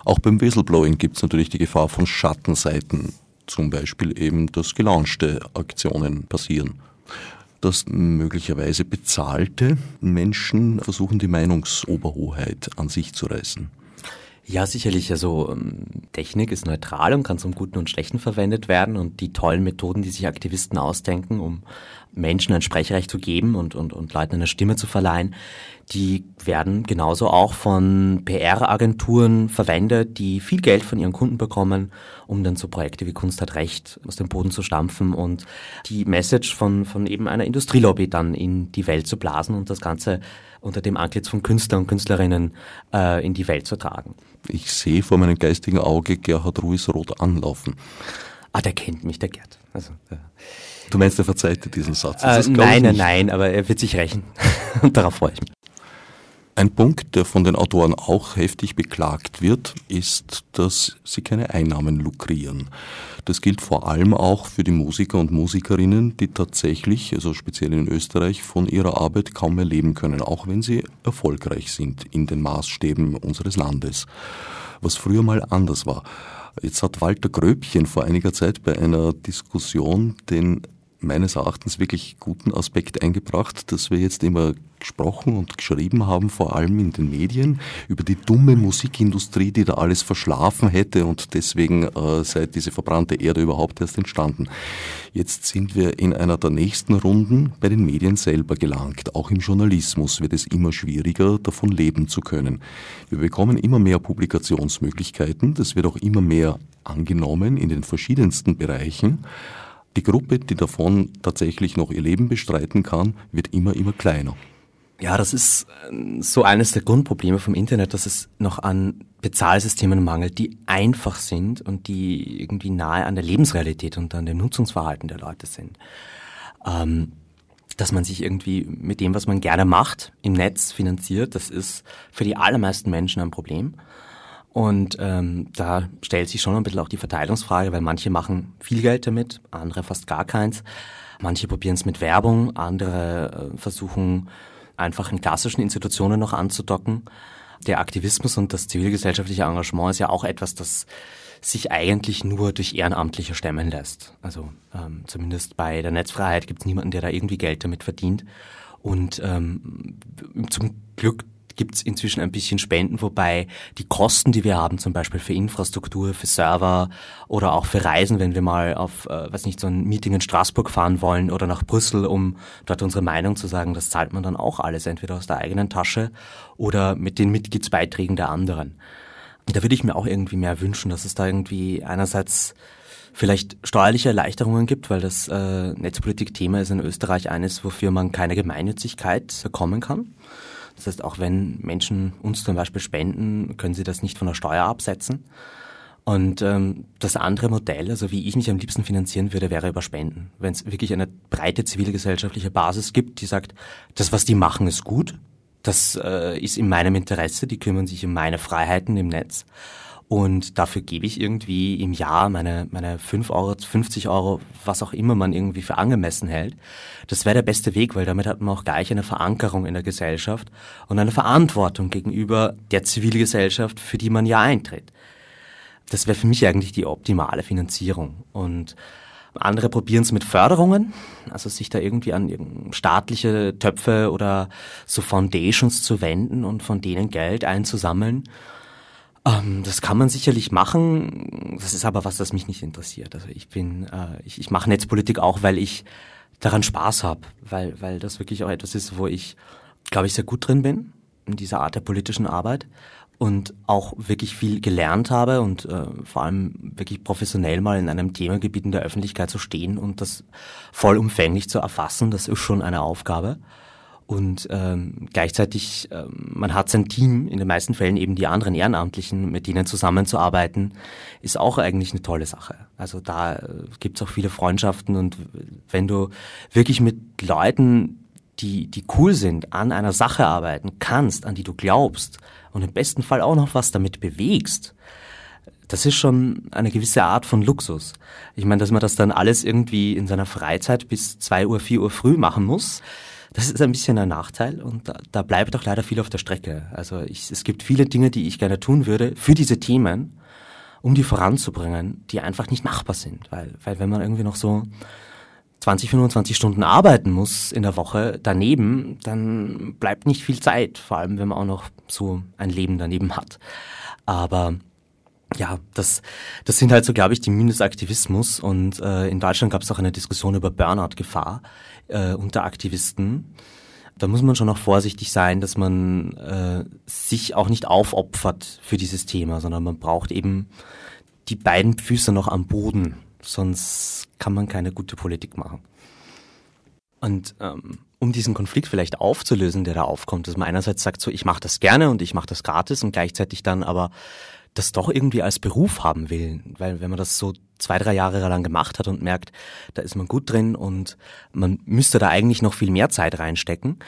Auch beim Whistleblowing gibt es natürlich die Gefahr von Schattenseiten. Zum Beispiel eben, dass gelaunchte Aktionen passieren. Dass möglicherweise bezahlte Menschen versuchen, die Meinungsoberhoheit an sich zu reißen. Ja, sicherlich. Also ähm, Technik ist neutral und kann zum Guten und Schlechten verwendet werden. Und die tollen Methoden, die sich Aktivisten ausdenken, um Menschen ein Sprechrecht zu geben und, und, und Leuten eine Stimme zu verleihen, die werden genauso auch von PR-Agenturen verwendet, die viel Geld von ihren Kunden bekommen, um dann so Projekte wie Kunst hat Recht aus dem Boden zu stampfen und die Message von, von eben einer Industrielobby dann in die Welt zu blasen und das Ganze unter dem Antlitz von Künstlern und Künstlerinnen äh, in die Welt zu tragen. Ich sehe vor meinem geistigen Auge Gerhard Ruiz rot anlaufen. Ah, der kennt mich, der Gerd. Also, äh, du meinst, er verzeiht dir diesen Satz? Äh, nein, nein, nein, aber er wird sich rächen. Und darauf freue ich mich. Ein Punkt, der von den Autoren auch heftig beklagt wird, ist, dass sie keine Einnahmen lukrieren. Das gilt vor allem auch für die Musiker und Musikerinnen, die tatsächlich, also speziell in Österreich, von ihrer Arbeit kaum mehr leben können, auch wenn sie erfolgreich sind in den Maßstäben unseres Landes. Was früher mal anders war. Jetzt hat Walter Gröbchen vor einiger Zeit bei einer Diskussion den meines Erachtens wirklich guten Aspekt eingebracht, dass wir jetzt immer gesprochen und geschrieben haben, vor allem in den Medien, über die dumme Musikindustrie, die da alles verschlafen hätte und deswegen äh, sei diese verbrannte Erde überhaupt erst entstanden. Jetzt sind wir in einer der nächsten Runden bei den Medien selber gelangt. Auch im Journalismus wird es immer schwieriger, davon leben zu können. Wir bekommen immer mehr Publikationsmöglichkeiten, das wird auch immer mehr angenommen in den verschiedensten Bereichen. Die Gruppe, die davon tatsächlich noch ihr Leben bestreiten kann, wird immer, immer kleiner. Ja, das ist äh, so eines der Grundprobleme vom Internet, dass es noch an Bezahlsystemen mangelt, die einfach sind und die irgendwie nahe an der Lebensrealität und an dem Nutzungsverhalten der Leute sind. Ähm, dass man sich irgendwie mit dem, was man gerne macht, im Netz finanziert, das ist für die allermeisten Menschen ein Problem. Und ähm, da stellt sich schon ein bisschen auch die Verteilungsfrage, weil manche machen viel Geld damit, andere fast gar keins. Manche probieren es mit Werbung, andere äh, versuchen einfach in klassischen Institutionen noch anzudocken. Der Aktivismus und das zivilgesellschaftliche Engagement ist ja auch etwas, das sich eigentlich nur durch Ehrenamtliche stemmen lässt. Also ähm, zumindest bei der Netzfreiheit gibt es niemanden, der da irgendwie Geld damit verdient. Und ähm, zum Glück gibt es inzwischen ein bisschen Spenden, wobei die Kosten, die wir haben, zum Beispiel für Infrastruktur, für Server oder auch für Reisen, wenn wir mal auf, äh, weiß nicht, so ein Meeting in Straßburg fahren wollen oder nach Brüssel, um dort unsere Meinung zu sagen, das zahlt man dann auch alles, entweder aus der eigenen Tasche oder mit den Mitgliedsbeiträgen der anderen. Da würde ich mir auch irgendwie mehr wünschen, dass es da irgendwie einerseits vielleicht steuerliche Erleichterungen gibt, weil das äh, Netzpolitik-Thema ist in Österreich eines, wofür man keine Gemeinnützigkeit bekommen kann. Das heißt, auch wenn Menschen uns zum Beispiel spenden, können sie das nicht von der Steuer absetzen. Und ähm, das andere Modell, also wie ich mich am liebsten finanzieren würde, wäre über Spenden. Wenn es wirklich eine breite zivilgesellschaftliche Basis gibt, die sagt, das, was die machen, ist gut, das äh, ist in meinem Interesse, die kümmern sich um meine Freiheiten im Netz. Und dafür gebe ich irgendwie im Jahr meine, meine 5 Euro, 50 Euro, was auch immer man irgendwie für angemessen hält. Das wäre der beste Weg, weil damit hat man auch gleich eine Verankerung in der Gesellschaft und eine Verantwortung gegenüber der Zivilgesellschaft, für die man ja eintritt. Das wäre für mich eigentlich die optimale Finanzierung. Und andere probieren es mit Förderungen, also sich da irgendwie an staatliche Töpfe oder so Foundations zu wenden und von denen Geld einzusammeln. Ähm, das kann man sicherlich machen. Das ist aber was, das mich nicht interessiert. Also ich bin, äh, ich, ich mache Netzpolitik auch, weil ich daran Spaß habe, weil, weil das wirklich auch etwas ist, wo ich, glaube ich, sehr gut drin bin, in dieser Art der politischen Arbeit und auch wirklich viel gelernt habe und äh, vor allem wirklich professionell mal in einem Themengebiet in der Öffentlichkeit zu stehen und das vollumfänglich zu erfassen, das ist schon eine Aufgabe. Und ähm, gleichzeitig, ähm, man hat sein Team, in den meisten Fällen eben die anderen Ehrenamtlichen, mit denen zusammenzuarbeiten, ist auch eigentlich eine tolle Sache. Also da äh, gibt's auch viele Freundschaften und wenn du wirklich mit Leuten, die, die cool sind, an einer Sache arbeiten kannst, an die du glaubst und im besten Fall auch noch was damit bewegst, das ist schon eine gewisse Art von Luxus. Ich meine, dass man das dann alles irgendwie in seiner Freizeit bis zwei Uhr, vier Uhr früh machen muss, das ist ein bisschen ein Nachteil und da, da bleibt auch leider viel auf der Strecke. Also ich, es gibt viele Dinge, die ich gerne tun würde für diese Themen, um die voranzubringen, die einfach nicht machbar sind. Weil, weil wenn man irgendwie noch so 20, 25 Stunden arbeiten muss in der Woche daneben, dann bleibt nicht viel Zeit, vor allem wenn man auch noch so ein Leben daneben hat. Aber ja, das, das sind halt so, glaube ich, die Mindestaktivismus. Und äh, in Deutschland gab es auch eine Diskussion über Burnout-Gefahr äh, unter Aktivisten. Da muss man schon auch vorsichtig sein, dass man äh, sich auch nicht aufopfert für dieses Thema, sondern man braucht eben die beiden Füße noch am Boden, sonst kann man keine gute Politik machen. Und ähm, um diesen Konflikt vielleicht aufzulösen, der da aufkommt, dass man einerseits sagt, so ich mache das gerne und ich mache das gratis und gleichzeitig dann aber das doch irgendwie als Beruf haben will. Weil wenn man das so zwei, drei Jahre lang gemacht hat und merkt, da ist man gut drin und man müsste da eigentlich noch viel mehr Zeit reinstecken,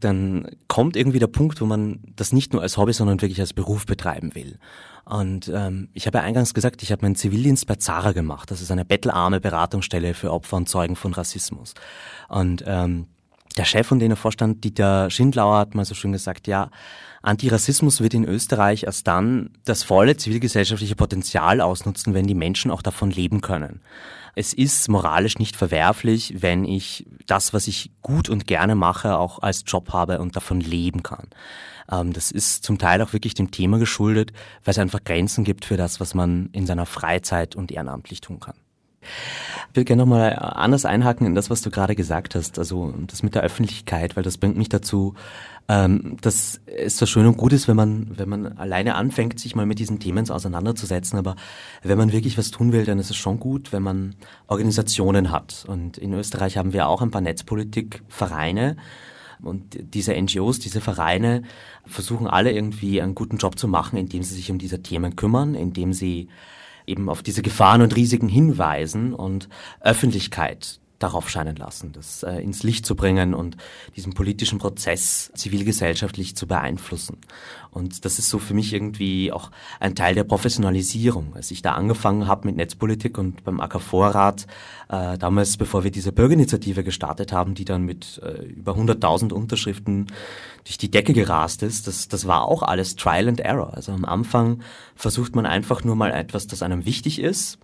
dann kommt irgendwie der Punkt, wo man das nicht nur als Hobby, sondern wirklich als Beruf betreiben will. Und ähm, ich habe ja eingangs gesagt, ich habe meinen Zivildienst bei Zara gemacht. Das ist eine bettelarme Beratungsstelle für Opfer und Zeugen von Rassismus. Und ähm, der Chef von denen Vorstand, Dieter Schindlauer, hat mal so schön gesagt, ja, Antirassismus wird in Österreich erst dann das volle zivilgesellschaftliche Potenzial ausnutzen, wenn die Menschen auch davon leben können. Es ist moralisch nicht verwerflich, wenn ich das, was ich gut und gerne mache, auch als Job habe und davon leben kann. Ähm, das ist zum Teil auch wirklich dem Thema geschuldet, weil es einfach Grenzen gibt für das, was man in seiner Freizeit und ehrenamtlich tun kann. Ich will gerne nochmal anders einhaken in das, was du gerade gesagt hast, also das mit der Öffentlichkeit, weil das bringt mich dazu, ähm, dass es so schön und gut ist, wenn man, wenn man alleine anfängt, sich mal mit diesen Themen auseinanderzusetzen, aber wenn man wirklich was tun will, dann ist es schon gut, wenn man Organisationen hat. Und in Österreich haben wir auch ein paar Netzpolitikvereine, Und diese NGOs, diese Vereine versuchen alle irgendwie einen guten Job zu machen, indem sie sich um diese Themen kümmern, indem sie eben auf diese Gefahren und Risiken hinweisen und Öffentlichkeit darauf scheinen lassen, das äh, ins Licht zu bringen und diesen politischen Prozess zivilgesellschaftlich zu beeinflussen. Und das ist so für mich irgendwie auch ein Teil der Professionalisierung. Als ich da angefangen habe mit Netzpolitik und beim AK-Vorrat, äh, damals bevor wir diese Bürgerinitiative gestartet haben, die dann mit äh, über 100.000 Unterschriften durch die Decke gerast ist, das, das war auch alles Trial and Error. Also am Anfang versucht man einfach nur mal etwas, das einem wichtig ist,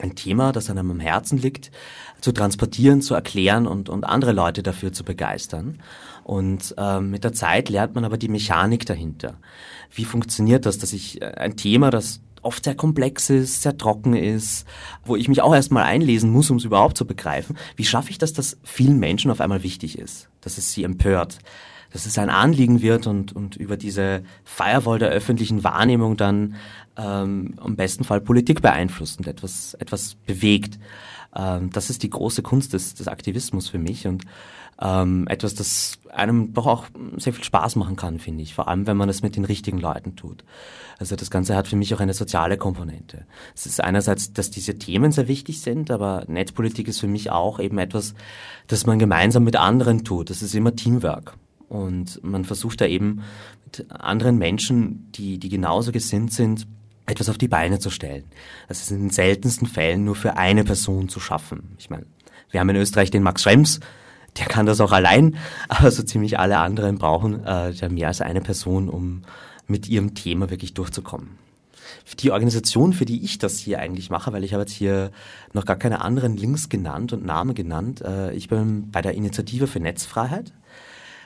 ein Thema, das einem am Herzen liegt, zu transportieren, zu erklären und, und andere Leute dafür zu begeistern. Und ähm, mit der Zeit lernt man aber die Mechanik dahinter. Wie funktioniert das, dass ich äh, ein Thema, das oft sehr komplex ist, sehr trocken ist, wo ich mich auch erstmal einlesen muss, um es überhaupt zu begreifen. Wie schaffe ich das, dass vielen Menschen auf einmal wichtig ist, dass es sie empört, dass es ein Anliegen wird und, und über diese Firewall der öffentlichen Wahrnehmung dann ähm, im besten Fall Politik beeinflusst und etwas, etwas bewegt. Ähm, das ist die große Kunst des, des Aktivismus für mich und ähm, etwas, das einem doch auch sehr viel Spaß machen kann, finde ich. Vor allem, wenn man es mit den richtigen Leuten tut. Also das Ganze hat für mich auch eine soziale Komponente. Es ist einerseits, dass diese Themen sehr wichtig sind, aber Netzpolitik ist für mich auch eben etwas, das man gemeinsam mit anderen tut. Das ist immer Teamwork. Und man versucht da eben mit anderen Menschen, die, die genauso gesinnt sind, etwas auf die Beine zu stellen. Das ist in den seltensten Fällen nur für eine Person zu schaffen. Ich meine, wir haben in Österreich den Max Schrems, der kann das auch allein, aber so ziemlich alle anderen brauchen äh, mehr als eine Person, um mit ihrem Thema wirklich durchzukommen. Die Organisation, für die ich das hier eigentlich mache, weil ich habe jetzt hier noch gar keine anderen Links genannt und Namen genannt. Äh, ich bin bei der Initiative für Netzfreiheit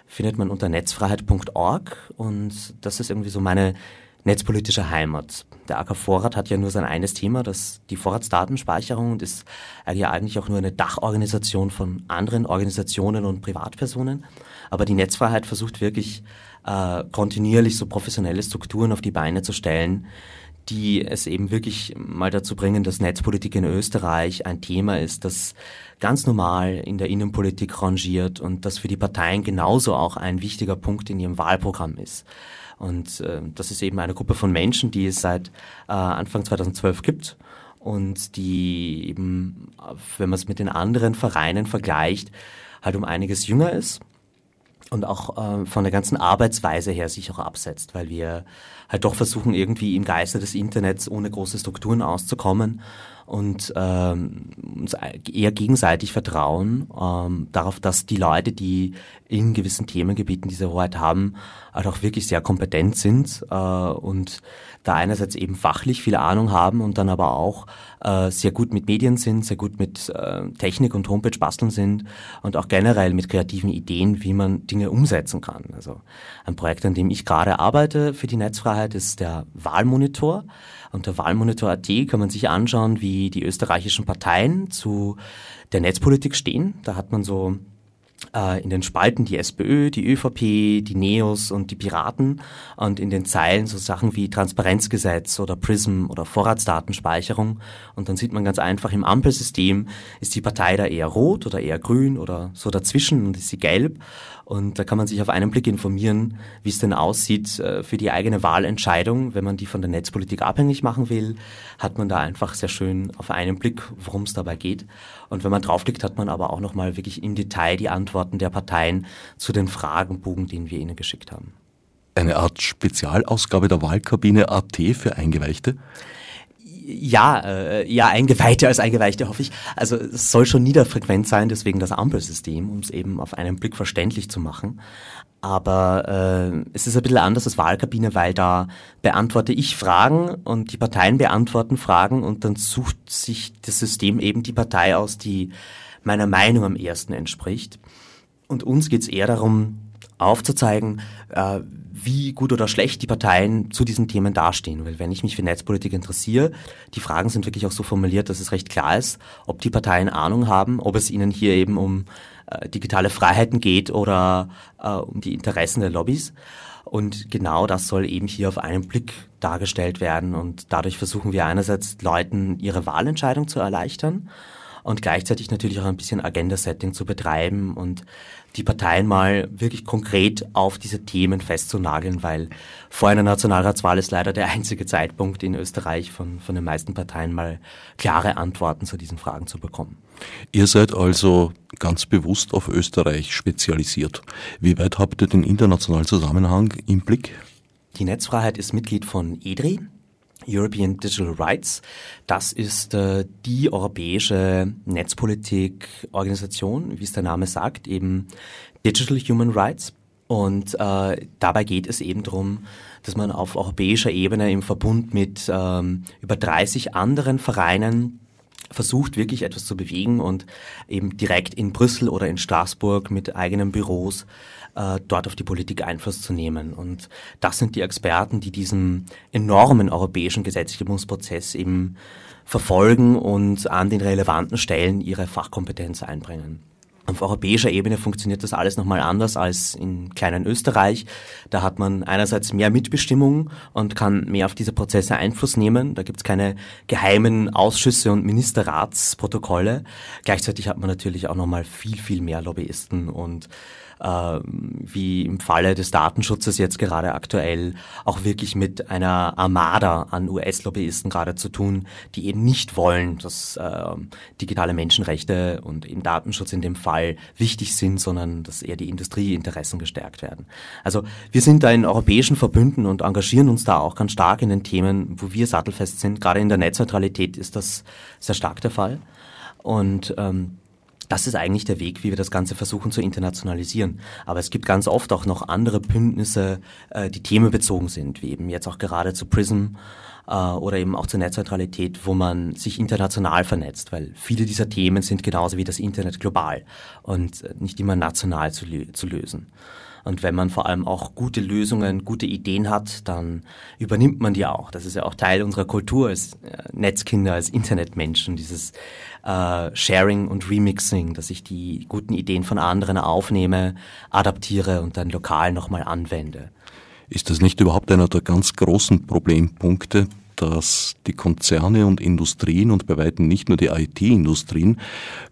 findet man unter netzfreiheit.org und das ist irgendwie so meine netzpolitische Heimat. Der AK Vorrat hat ja nur sein eines Thema, das die Vorratsdatenspeicherung und ist ja eigentlich auch nur eine Dachorganisation von anderen Organisationen und Privatpersonen. Aber die Netzfreiheit versucht wirklich äh, kontinuierlich so professionelle Strukturen auf die Beine zu stellen, die es eben wirklich mal dazu bringen, dass Netzpolitik in Österreich ein Thema ist, das ganz normal in der Innenpolitik rangiert und das für die Parteien genauso auch ein wichtiger Punkt in ihrem Wahlprogramm ist. Und äh, das ist eben eine Gruppe von Menschen, die es seit äh, Anfang 2012 gibt und die eben, wenn man es mit den anderen Vereinen vergleicht, halt um einiges jünger ist und auch äh, von der ganzen Arbeitsweise her sich auch absetzt, weil wir halt doch versuchen, irgendwie im Geiste des Internets ohne große Strukturen auszukommen und ähm, uns eher gegenseitig vertrauen ähm, darauf, dass die Leute, die in gewissen Themengebieten diese Hoheit haben, halt auch wirklich sehr kompetent sind äh, und da einerseits eben fachlich viel Ahnung haben und dann aber auch äh, sehr gut mit Medien sind, sehr gut mit äh, Technik und Homepage basteln sind und auch generell mit kreativen Ideen, wie man Dinge umsetzen kann. Also ein Projekt, an dem ich gerade arbeite für die Netzfreiheit, ist der Wahlmonitor. Unter Wahlmonitor.at kann man sich anschauen, wie die österreichischen Parteien zu der Netzpolitik stehen. Da hat man so äh, in den Spalten die SPÖ, die ÖVP, die Neos und die Piraten und in den Zeilen so Sachen wie Transparenzgesetz oder PRISM oder Vorratsdatenspeicherung. Und dann sieht man ganz einfach im Ampelsystem, ist die Partei da eher rot oder eher grün oder so dazwischen und ist sie gelb. Und da kann man sich auf einen Blick informieren, wie es denn aussieht äh, für die eigene Wahlentscheidung. Wenn man die von der Netzpolitik abhängig machen will, hat man da einfach sehr schön auf einen Blick, worum es dabei geht. Und wenn man draufklickt, hat man aber auch nochmal wirklich im Detail die Antworten der Parteien zu den Fragenbogen, den wir ihnen geschickt haben. Eine Art Spezialausgabe der Wahlkabine AT für Eingeweichte? Ja, äh, ja, Eingeweihte als Eingeweihte hoffe ich. Also es soll schon niederfrequent sein, deswegen das Ampelsystem, um es eben auf einen Blick verständlich zu machen. Aber äh, es ist ein bisschen anders als Wahlkabine, weil da beantworte ich Fragen und die Parteien beantworten Fragen und dann sucht sich das System eben die Partei aus, die meiner Meinung am ersten entspricht. Und uns geht's eher darum, aufzuzeigen, äh, wie gut oder schlecht die Parteien zu diesen Themen dastehen. Weil wenn ich mich für Netzpolitik interessiere, die Fragen sind wirklich auch so formuliert, dass es recht klar ist, ob die Parteien Ahnung haben, ob es ihnen hier eben um äh, digitale Freiheiten geht oder äh, um die Interessen der Lobbys. Und genau das soll eben hier auf einen Blick dargestellt werden. Und dadurch versuchen wir einerseits Leuten ihre Wahlentscheidung zu erleichtern und gleichzeitig natürlich auch ein bisschen Agenda-Setting zu betreiben und die Parteien mal wirklich konkret auf diese Themen festzunageln, weil vor einer Nationalratswahl ist leider der einzige Zeitpunkt in Österreich von, von den meisten Parteien mal klare Antworten zu diesen Fragen zu bekommen. Ihr seid also ganz bewusst auf Österreich spezialisiert. Wie weit habt ihr den internationalen Zusammenhang im Blick? Die Netzfreiheit ist Mitglied von EDRI, European Digital Rights. Das ist äh, die europäische Netzpolitik-Organisation, wie es der Name sagt, eben Digital Human Rights. Und äh, dabei geht es eben darum, dass man auf europäischer Ebene im Verbund mit ähm, über 30 anderen Vereinen versucht wirklich etwas zu bewegen und eben direkt in Brüssel oder in Straßburg mit eigenen Büros äh, dort auf die Politik Einfluss zu nehmen. Und das sind die Experten, die diesen enormen europäischen Gesetzgebungsprozess eben verfolgen und an den relevanten Stellen ihre Fachkompetenz einbringen. Auf europäischer Ebene funktioniert das alles nochmal anders als in kleinen Österreich. Da hat man einerseits mehr Mitbestimmung und kann mehr auf diese Prozesse Einfluss nehmen. Da gibt's keine geheimen Ausschüsse und Ministerratsprotokolle. Gleichzeitig hat man natürlich auch nochmal viel, viel mehr Lobbyisten und wie im Falle des Datenschutzes jetzt gerade aktuell auch wirklich mit einer Armada an US-Lobbyisten gerade zu tun, die eben nicht wollen, dass äh, digitale Menschenrechte und eben Datenschutz in dem Fall wichtig sind, sondern dass eher die Industrieinteressen gestärkt werden. Also wir sind da in europäischen Verbünden und engagieren uns da auch ganz stark in den Themen, wo wir sattelfest sind. Gerade in der Netzneutralität ist das sehr stark der Fall. Und ähm, das ist eigentlich der Weg, wie wir das Ganze versuchen zu internationalisieren. Aber es gibt ganz oft auch noch andere Bündnisse, äh, die themenbezogen sind, wie eben jetzt auch gerade zu PRISM äh, oder eben auch zur Netzneutralität, wo man sich international vernetzt, weil viele dieser Themen sind genauso wie das Internet global und äh, nicht immer national zu, zu lösen. Und wenn man vor allem auch gute Lösungen, gute Ideen hat, dann übernimmt man die auch. Das ist ja auch Teil unserer Kultur als äh, Netzkinder, als Internetmenschen, dieses äh, Sharing und Remixing, dass ich die guten Ideen von anderen aufnehme, adaptiere und dann lokal nochmal anwende. Ist das nicht überhaupt einer der ganz großen Problempunkte, dass die Konzerne und Industrien und bei weitem nicht nur die IT-Industrien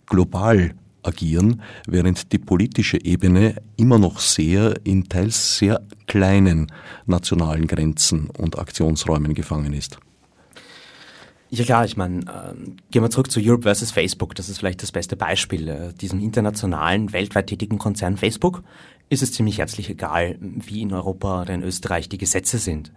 global agieren, während die politische Ebene immer noch sehr in teils sehr kleinen nationalen Grenzen und Aktionsräumen gefangen ist. Ja klar, ich meine, äh, gehen wir zurück zu Europe versus Facebook. Das ist vielleicht das beste Beispiel. Äh, diesem internationalen, weltweit tätigen Konzern Facebook ist es ziemlich herzlich egal, wie in Europa oder in Österreich die Gesetze sind.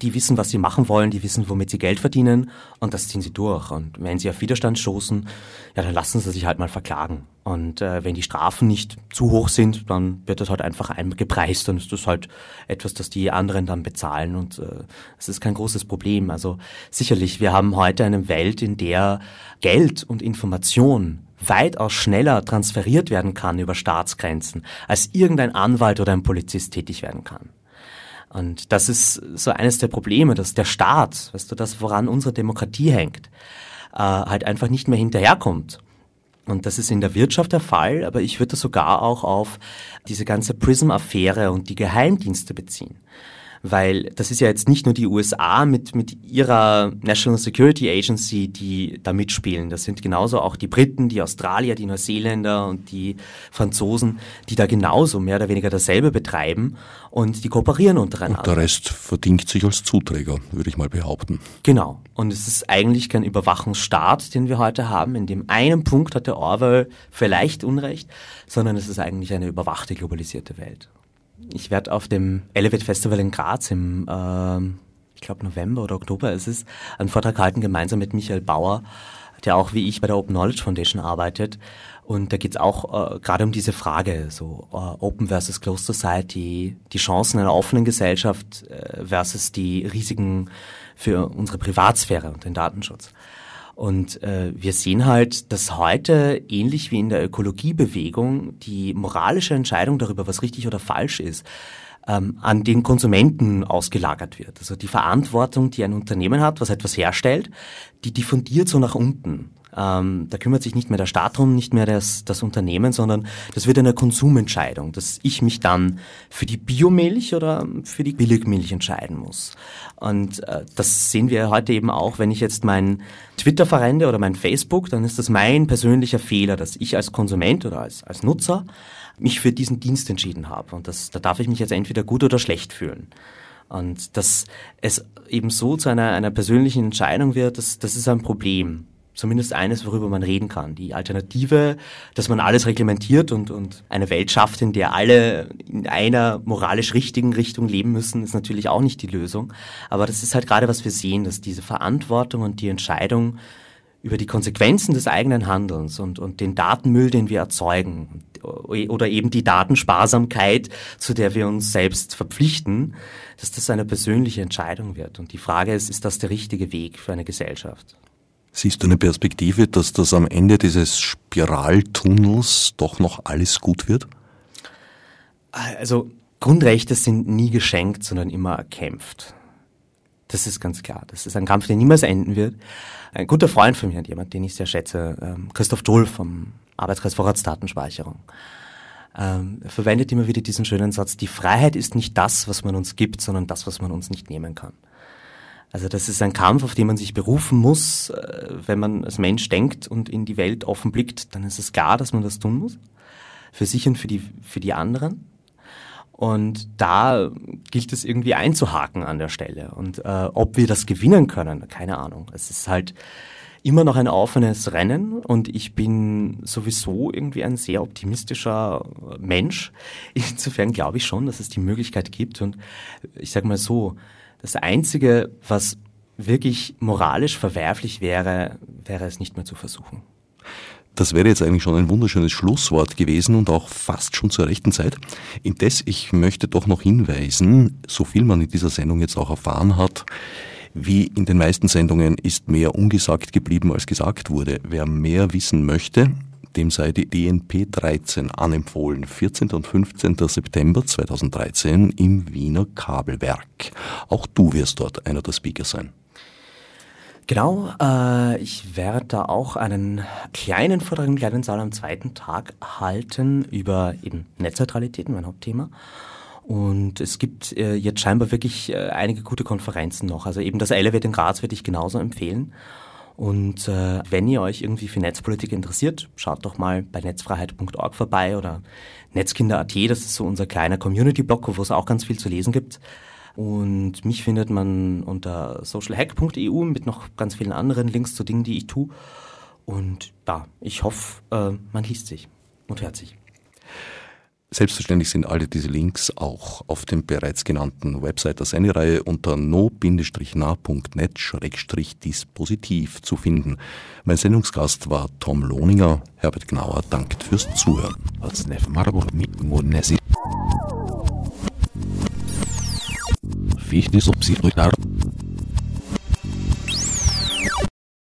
Die wissen, was sie machen wollen, die wissen, womit sie Geld verdienen und das ziehen sie durch. Und wenn sie auf Widerstand stoßen, ja, dann lassen sie sich halt mal verklagen. Und äh, wenn die Strafen nicht zu hoch sind, dann wird das halt einfach eingepreist und ist das halt etwas, das die anderen dann bezahlen und äh, es ist kein großes Problem. Also sicherlich, wir haben heute eine Welt, in der Geld und Information weitaus schneller transferiert werden kann über Staatsgrenzen, als irgendein Anwalt oder ein Polizist tätig werden kann. Und das ist so eines der Probleme, dass der Staat, weißt du, das, woran unsere Demokratie hängt, äh, halt einfach nicht mehr hinterherkommt. Und das ist in der Wirtschaft der Fall, aber ich würde das sogar auch auf diese ganze Prism-Affäre und die Geheimdienste beziehen weil das ist ja jetzt nicht nur die USA mit, mit ihrer National Security Agency, die da mitspielen. Das sind genauso auch die Briten, die Australier, die Neuseeländer und die Franzosen, die da genauso mehr oder weniger dasselbe betreiben und die kooperieren untereinander. Und der Rest verdient sich als Zuträger, würde ich mal behaupten. Genau. Und es ist eigentlich kein Überwachungsstaat, den wir heute haben. In dem einen Punkt hat der Orwell vielleicht Unrecht, sondern es ist eigentlich eine überwachte, globalisierte Welt. Ich werde auf dem Elevate Festival in Graz im, äh, ich glaube November oder Oktober ist es, einen Vortrag halten gemeinsam mit Michael Bauer, der auch wie ich bei der Open Knowledge Foundation arbeitet. Und da geht es auch äh, gerade um diese Frage, so äh, Open versus Closed Society, die Chancen einer offenen Gesellschaft äh, versus die Risiken für unsere Privatsphäre und den Datenschutz. Und äh, wir sehen halt, dass heute, ähnlich wie in der Ökologiebewegung, die moralische Entscheidung darüber, was richtig oder falsch ist, ähm, an den Konsumenten ausgelagert wird. Also die Verantwortung, die ein Unternehmen hat, was etwas herstellt, die diffundiert so nach unten. Ähm, da kümmert sich nicht mehr der Staat drum, nicht mehr das, das Unternehmen, sondern das wird eine Konsumentscheidung, dass ich mich dann für die Biomilch oder für die Billigmilch entscheiden muss. Und äh, das sehen wir heute eben auch, wenn ich jetzt mein Twitter verwende oder mein Facebook, dann ist das mein persönlicher Fehler, dass ich als Konsument oder als, als Nutzer mich für diesen Dienst entschieden habe. Und das, da darf ich mich jetzt entweder gut oder schlecht fühlen. Und dass es eben so zu einer, einer persönlichen Entscheidung wird, das, das ist ein Problem. Zumindest eines, worüber man reden kann. Die Alternative, dass man alles reglementiert und, und eine Welt schafft, in der alle in einer moralisch richtigen Richtung leben müssen, ist natürlich auch nicht die Lösung. Aber das ist halt gerade, was wir sehen, dass diese Verantwortung und die Entscheidung über die Konsequenzen des eigenen Handelns und, und den Datenmüll, den wir erzeugen, oder eben die Datensparsamkeit, zu der wir uns selbst verpflichten, dass das eine persönliche Entscheidung wird. Und die Frage ist, ist das der richtige Weg für eine Gesellschaft? Siehst du eine Perspektive, dass das am Ende dieses Spiraltunnels doch noch alles gut wird? Also Grundrechte sind nie geschenkt, sondern immer erkämpft. Das ist ganz klar. Das ist ein Kampf, der niemals enden wird. Ein guter Freund von mir, jemand, den ich sehr schätze, ähm, Christoph Dohl vom Arbeitskreis Vorratsdatenspeicherung, ähm, verwendet immer wieder diesen schönen Satz, die Freiheit ist nicht das, was man uns gibt, sondern das, was man uns nicht nehmen kann. Also das ist ein Kampf, auf den man sich berufen muss. Äh, wenn man als Mensch denkt und in die Welt offen blickt, dann ist es klar, dass man das tun muss. Für sich und für die, für die anderen. Und da gilt es irgendwie einzuhaken an der Stelle. Und äh, ob wir das gewinnen können, keine Ahnung. Es ist halt immer noch ein offenes Rennen und ich bin sowieso irgendwie ein sehr optimistischer Mensch. Insofern glaube ich schon, dass es die Möglichkeit gibt. Und ich sage mal so, das Einzige, was wirklich moralisch verwerflich wäre, wäre es nicht mehr zu versuchen. Das wäre jetzt eigentlich schon ein wunderschönes Schlusswort gewesen und auch fast schon zur rechten Zeit. Indes, ich möchte doch noch hinweisen, so viel man in dieser Sendung jetzt auch erfahren hat, wie in den meisten Sendungen ist mehr ungesagt geblieben, als gesagt wurde. Wer mehr wissen möchte, dem sei die DNP 13 anempfohlen. 14. und 15. September 2013 im Wiener Kabelwerk. Auch du wirst dort einer der Speaker sein. Genau, äh, ich werde da auch einen kleinen Vortrag im kleinen Saal am zweiten Tag halten über eben Netzneutralität, mein Hauptthema. Und es gibt äh, jetzt scheinbar wirklich äh, einige gute Konferenzen noch. Also eben das Elevate in Graz würde ich genauso empfehlen. Und äh, wenn ihr euch irgendwie für Netzpolitik interessiert, schaut doch mal bei netzfreiheit.org vorbei oder Netzkinder.at, das ist so unser kleiner Community-Blog, wo es auch ganz viel zu lesen gibt. Und mich findet man unter socialhack.eu mit noch ganz vielen anderen Links zu Dingen, die ich tue. Und ja, ich hoffe, äh, man liest sich und hört sich. Selbstverständlich sind alle diese Links auch auf dem bereits genannten Website der Sendereihe unter no-nah.net-dispositiv zu finden. Mein Sendungsgast war Tom Lohninger. Herbert Gnauer dankt fürs Zuhören. Wichtig, ob Sie